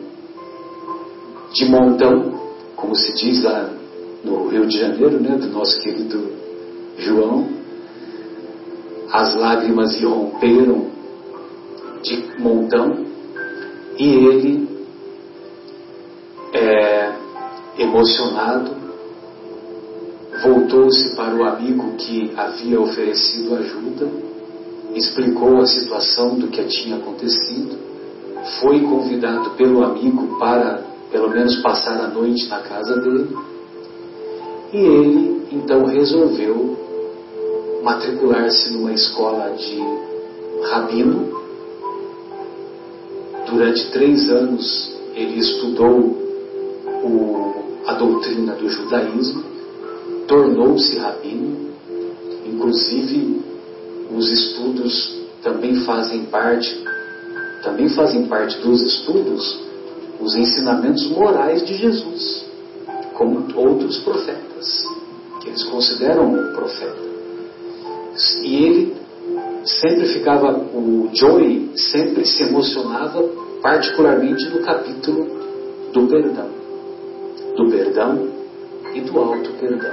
Speaker 2: de montão, como se diz lá no Rio de Janeiro, né, do nosso querido João. As lágrimas irromperam de montão e ele, é, emocionado, voltou-se para o amigo que havia oferecido ajuda, explicou a situação do que tinha acontecido, foi convidado pelo amigo para pelo menos passar a noite na casa dele. E ele então resolveu matricular-se numa escola de rabino. Durante três anos ele estudou o, a doutrina do judaísmo, tornou-se rabino, inclusive os estudos também fazem parte, também fazem parte dos estudos os ensinamentos morais de Jesus, como outros profetas, que eles consideram um profeta. E ele sempre ficava, o Joey sempre se emocionava, particularmente no capítulo do perdão. Do perdão e do alto perdão.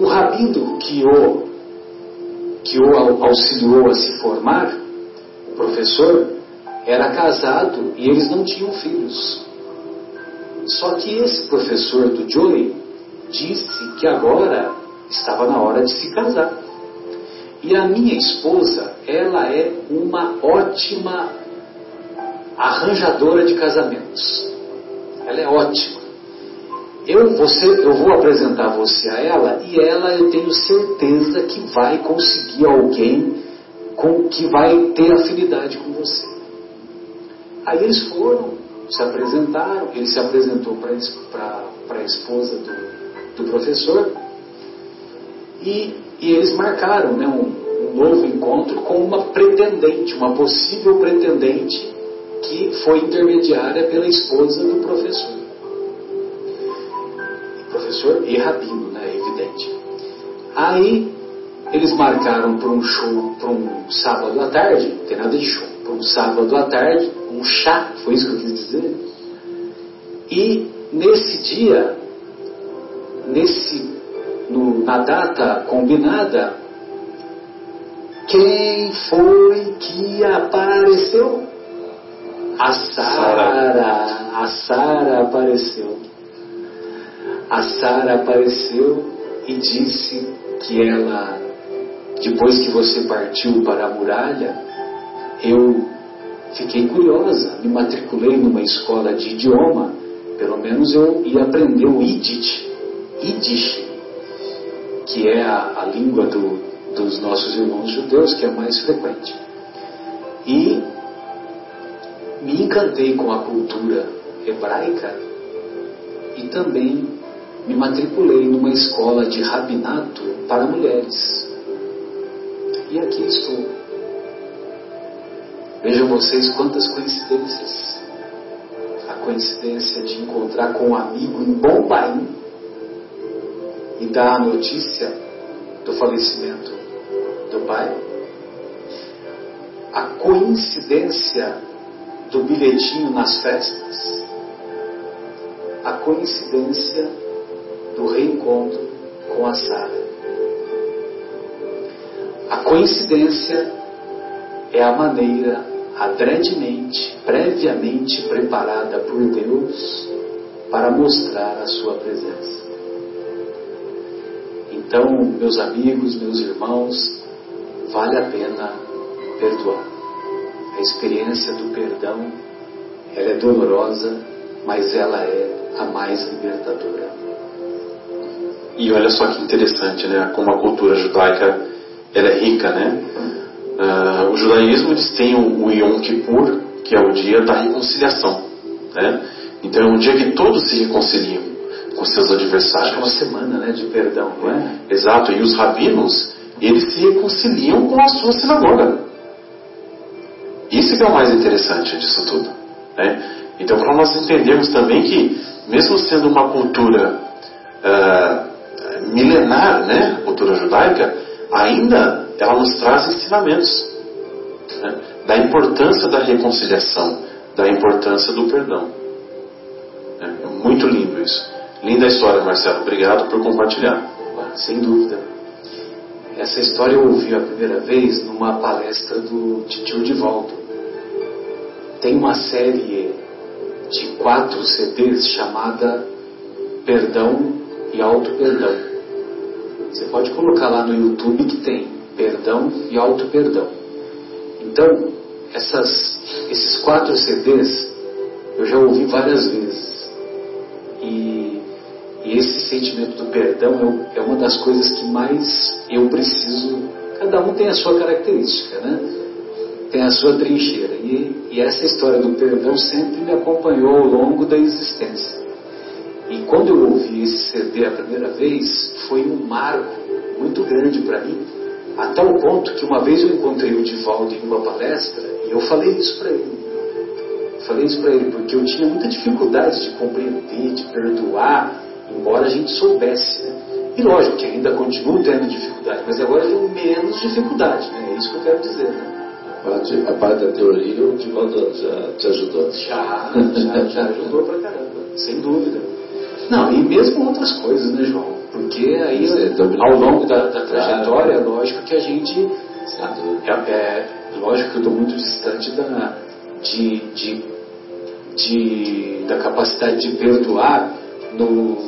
Speaker 2: O rabino que o, que o auxiliou a se formar, o professor, era casado e eles não tinham filhos. Só que esse professor do Joey disse que agora estava na hora de se casar. E a minha esposa, ela é uma ótima arranjadora de casamentos. Ela é ótima. Eu, você, eu vou apresentar você a ela e ela eu tenho certeza que vai conseguir alguém com que vai ter afinidade com você. Aí eles foram, se apresentaram, ele se apresentou para a esposa do, do professor e, e, eles marcaram né, um, um novo encontro com uma pretendente, uma possível pretendente que foi intermediária pela esposa do professor. Professor e rabino, né, evidente. Aí eles marcaram para um show, para um sábado à tarde, não tem nada de show, para um sábado à tarde, um chá, foi isso que eu quis dizer. E nesse dia, nesse, no, na data combinada, quem foi que apareceu? A Sara. A Sara apareceu. A Sara apareceu e disse que ela, depois que você partiu para a muralha, eu fiquei curiosa, me matriculei numa escola de idioma, pelo menos eu ia aprender o Yiddish, Yiddish que é a, a língua do, dos nossos irmãos judeus, que é mais frequente. E me encantei com a cultura hebraica e também me matriculei numa escola de rabinato para mulheres. E aqui estou Vejam vocês quantas coincidências. A coincidência de encontrar com um amigo em Bombaim e dar a notícia do falecimento do pai. A coincidência do bilhetinho nas festas. A coincidência do reencontro com a Sara. A coincidência é a maneira adredemente, previamente preparada por Deus para mostrar a sua presença. Então, meus amigos, meus irmãos, vale a pena perdoar. A experiência do perdão, ela é dolorosa, mas ela é a mais libertadora.
Speaker 5: E olha só que interessante, né? Como a cultura judaica ela é rica, né? Uh, o judaísmo eles têm o, o Yom Kippur, que é o dia da reconciliação, né? Então é um dia que todos se reconciliam com seus adversários.
Speaker 2: É uma semana, né, de perdão, não é?
Speaker 5: Exato. E os rabinos eles se reconciliam com a sua sinagoga. Isso que é o mais interessante disso tudo, né? Então para nós entendermos também que mesmo sendo uma cultura uh, milenar, né, cultura judaica, ainda ela nos traz ensinamentos né, da importância da reconciliação, da importância do perdão. É, muito lindo isso. Linda história, Marcelo. Obrigado por compartilhar.
Speaker 2: Sem dúvida. Essa história eu ouvi a primeira vez numa palestra do Titio Divaldo. Tem uma série de quatro CDs chamada Perdão e Auto Perdão. Você pode colocar lá no YouTube que tem Perdão e Auto Perdão. Então, essas, esses quatro CDs eu já ouvi várias vezes. E, e esse sentimento do perdão é, é uma das coisas que mais eu preciso. Cada um tem a sua característica, né? tem a sua trincheira. E, e essa história do perdão sempre me acompanhou ao longo da existência. E quando eu ouvi esse CD a primeira vez, foi um marco muito grande para mim, a tal ponto que uma vez eu encontrei o Divaldo em uma palestra e eu falei isso para ele. Falei isso para ele porque eu tinha muita dificuldade de compreender, de perdoar, embora a gente soubesse. Né? E lógico que ainda continuo tendo dificuldade, mas agora eu tenho menos dificuldade, né? é isso que eu quero dizer. Né?
Speaker 4: parte, a parte da teoria, o Divaldo já te ajudou.
Speaker 2: Já, já, já ajudou pra caramba, sem dúvida. Não, e mesmo outras coisas, né, João? Porque aí, ao longo da, da trajetória, é lógico que a gente. É, é, lógico que eu estou muito distante da, de, de, de, da capacidade de perdoar no,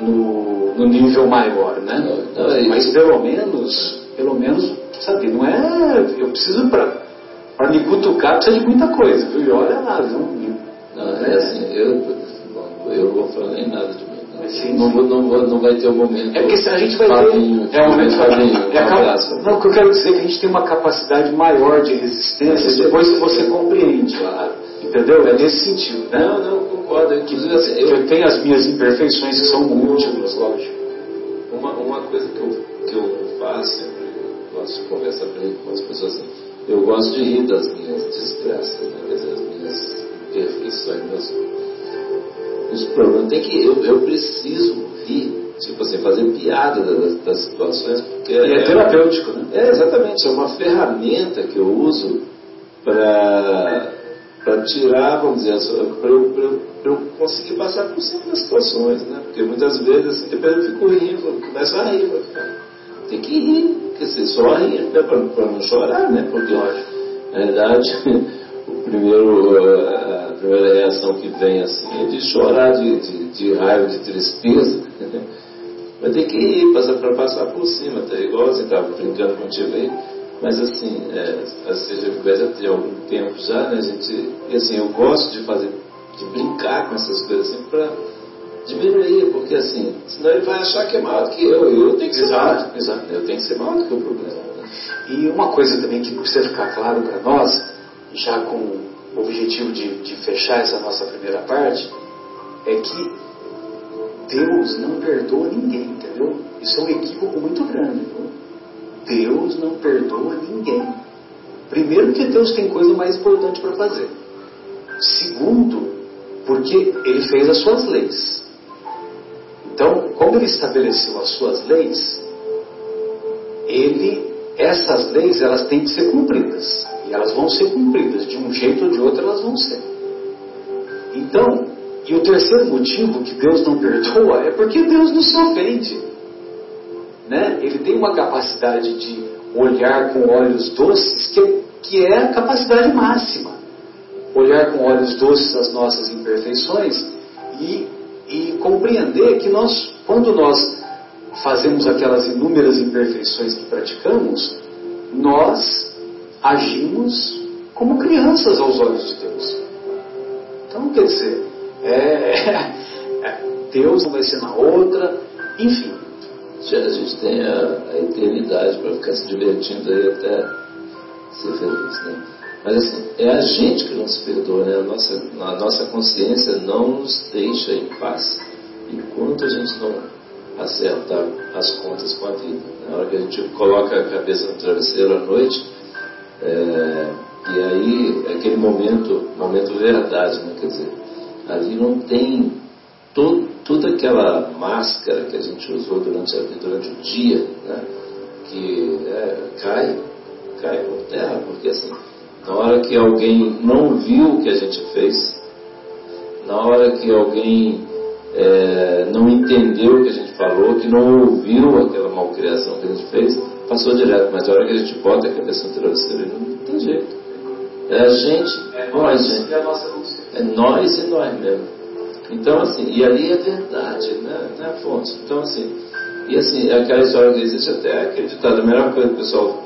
Speaker 2: no, no nível maior, né? É Mas pelo menos, pelo menos, sabe, não é. Eu preciso para para me cutucar precisa de muita coisa, viu? E olha lá, viu?
Speaker 4: Não, é assim, eu, eu não vou falar nem nada de sim, não, não, não vai ter o um momento.
Speaker 2: É porque se a gente vai ter. É o momento Fabinho. É a, não, o que eu quero dizer é que a gente tem uma capacidade maior de resistência depois que você compreende.
Speaker 4: Claro.
Speaker 2: Entendeu? É nesse sentido. Né?
Speaker 4: Não, não, concordo. Inclusive, assim,
Speaker 2: eu, eu tenho as minhas imperfeições que são múltiplas, lógico.
Speaker 4: Uma, uma coisa que eu, que eu faço, sempre gosto de conversar com as pessoas assim eu gosto de rir das minhas desgraças, né? das minhas imperfeições, meus, meus problemas. Tem que, eu, eu preciso rir, tipo assim, fazer piada das, das situações, porque
Speaker 2: e é, é terapêutico, né?
Speaker 4: É, exatamente, é uma ferramenta que eu uso para para tirar, vamos dizer, para eu, eu, eu, conseguir passar por cima das situações, né? Porque muitas vezes, assim, depois eu fico rindo, começo a rir, tem que rir, quer dizer, só rir, né, para não chorar, né? Porque, na verdade, o primeiro, a primeira reação que vem assim é de chorar de, de, de raiva, de tristeza. Mas tem que ir, para passar por cima, tá igual você estava brincando contigo aí. Mas assim, é, a já conversa tem algum tempo já, né? A gente, e assim, eu gosto de fazer, de brincar com essas coisas assim, para diminuir, porque assim, senão ele vai achar que é maior do que eu, e eu tenho que ser exato, maior. Exato, eu tenho que ser maior do que o problema. Né?
Speaker 2: E uma coisa também que precisa ficar claro para nós, já com o objetivo de, de fechar essa nossa primeira parte, é que Deus não perdoa ninguém, entendeu? Isso é um equívoco muito grande. Viu? Deus não perdoa ninguém. Primeiro, que Deus tem coisa mais importante para fazer. Segundo, porque Ele fez as suas leis. Então, como ele estabeleceu as suas leis, ele, essas leis elas têm que ser cumpridas. E elas vão ser cumpridas, de um jeito ou de outro elas vão ser. Então, e o terceiro motivo que Deus não perdoa é porque Deus não se ofende. Né? Ele tem uma capacidade de olhar com olhos doces que, que é a capacidade máxima. Olhar com olhos doces as nossas imperfeições e e compreender que nós, quando nós fazemos aquelas inúmeras imperfeições que praticamos, nós agimos como crianças aos olhos de Deus. Então, quer dizer, é, é, Deus vai ser na outra, enfim.
Speaker 4: Já a gente tem a, a eternidade para ficar se divertindo aí até ser feliz, né? Mas assim, é a gente que não se perdoa, né? A nossa, a nossa consciência não nos deixa em paz. Enquanto a gente não acertar as contas com a vida. Na hora que a gente coloca a cabeça no travesseiro à noite, é, e aí é aquele momento, momento verdade, né? Quer dizer, ali não tem toda aquela máscara que a gente usou durante, a, durante o dia, né? que é, cai, cai por terra, porque assim, na hora que alguém não viu o que a gente fez, na hora que alguém é, não entendeu o que a gente falou, que não ouviu aquela malcriação que a gente fez, passou direto. Mas na hora que a gente bota a cabeça no travesseiro, não tem jeito. É a gente, é nós, gente. É, a nossa é nós e nós mesmo. Então, assim, e ali é verdade, né, né Afonso? Então, assim, e assim, aquela história que existe até acreditado, a melhor coisa que o pessoal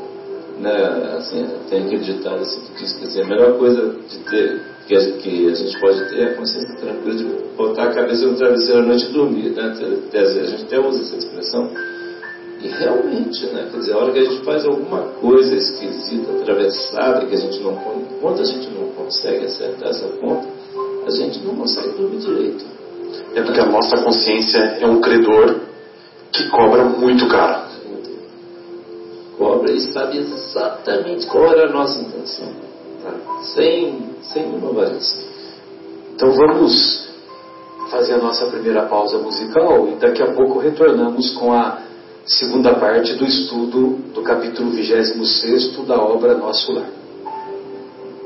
Speaker 4: né, assim, tem acreditado assim, que diz que assim, a melhor coisa de ter, que a, que a gente pode ter é a consciência tranquila de botar a cabeça no travesseiro à noite e dormir. Né? A gente até usa essa expressão. E realmente, né? Quer dizer, a hora que a gente faz alguma coisa esquisita, atravessada, que a gente não. Enquanto a gente não consegue acertar essa conta, a gente não consegue dormir direito.
Speaker 5: É porque a nossa consciência é um credor que cobra muito caro
Speaker 4: cobra e sabe exatamente qual era a nossa intenção, tá? sem, sem nenhuma variação.
Speaker 2: Então vamos fazer a nossa primeira pausa musical e daqui a pouco retornamos com a segunda parte do estudo do capítulo 26 da obra Nosso Lar.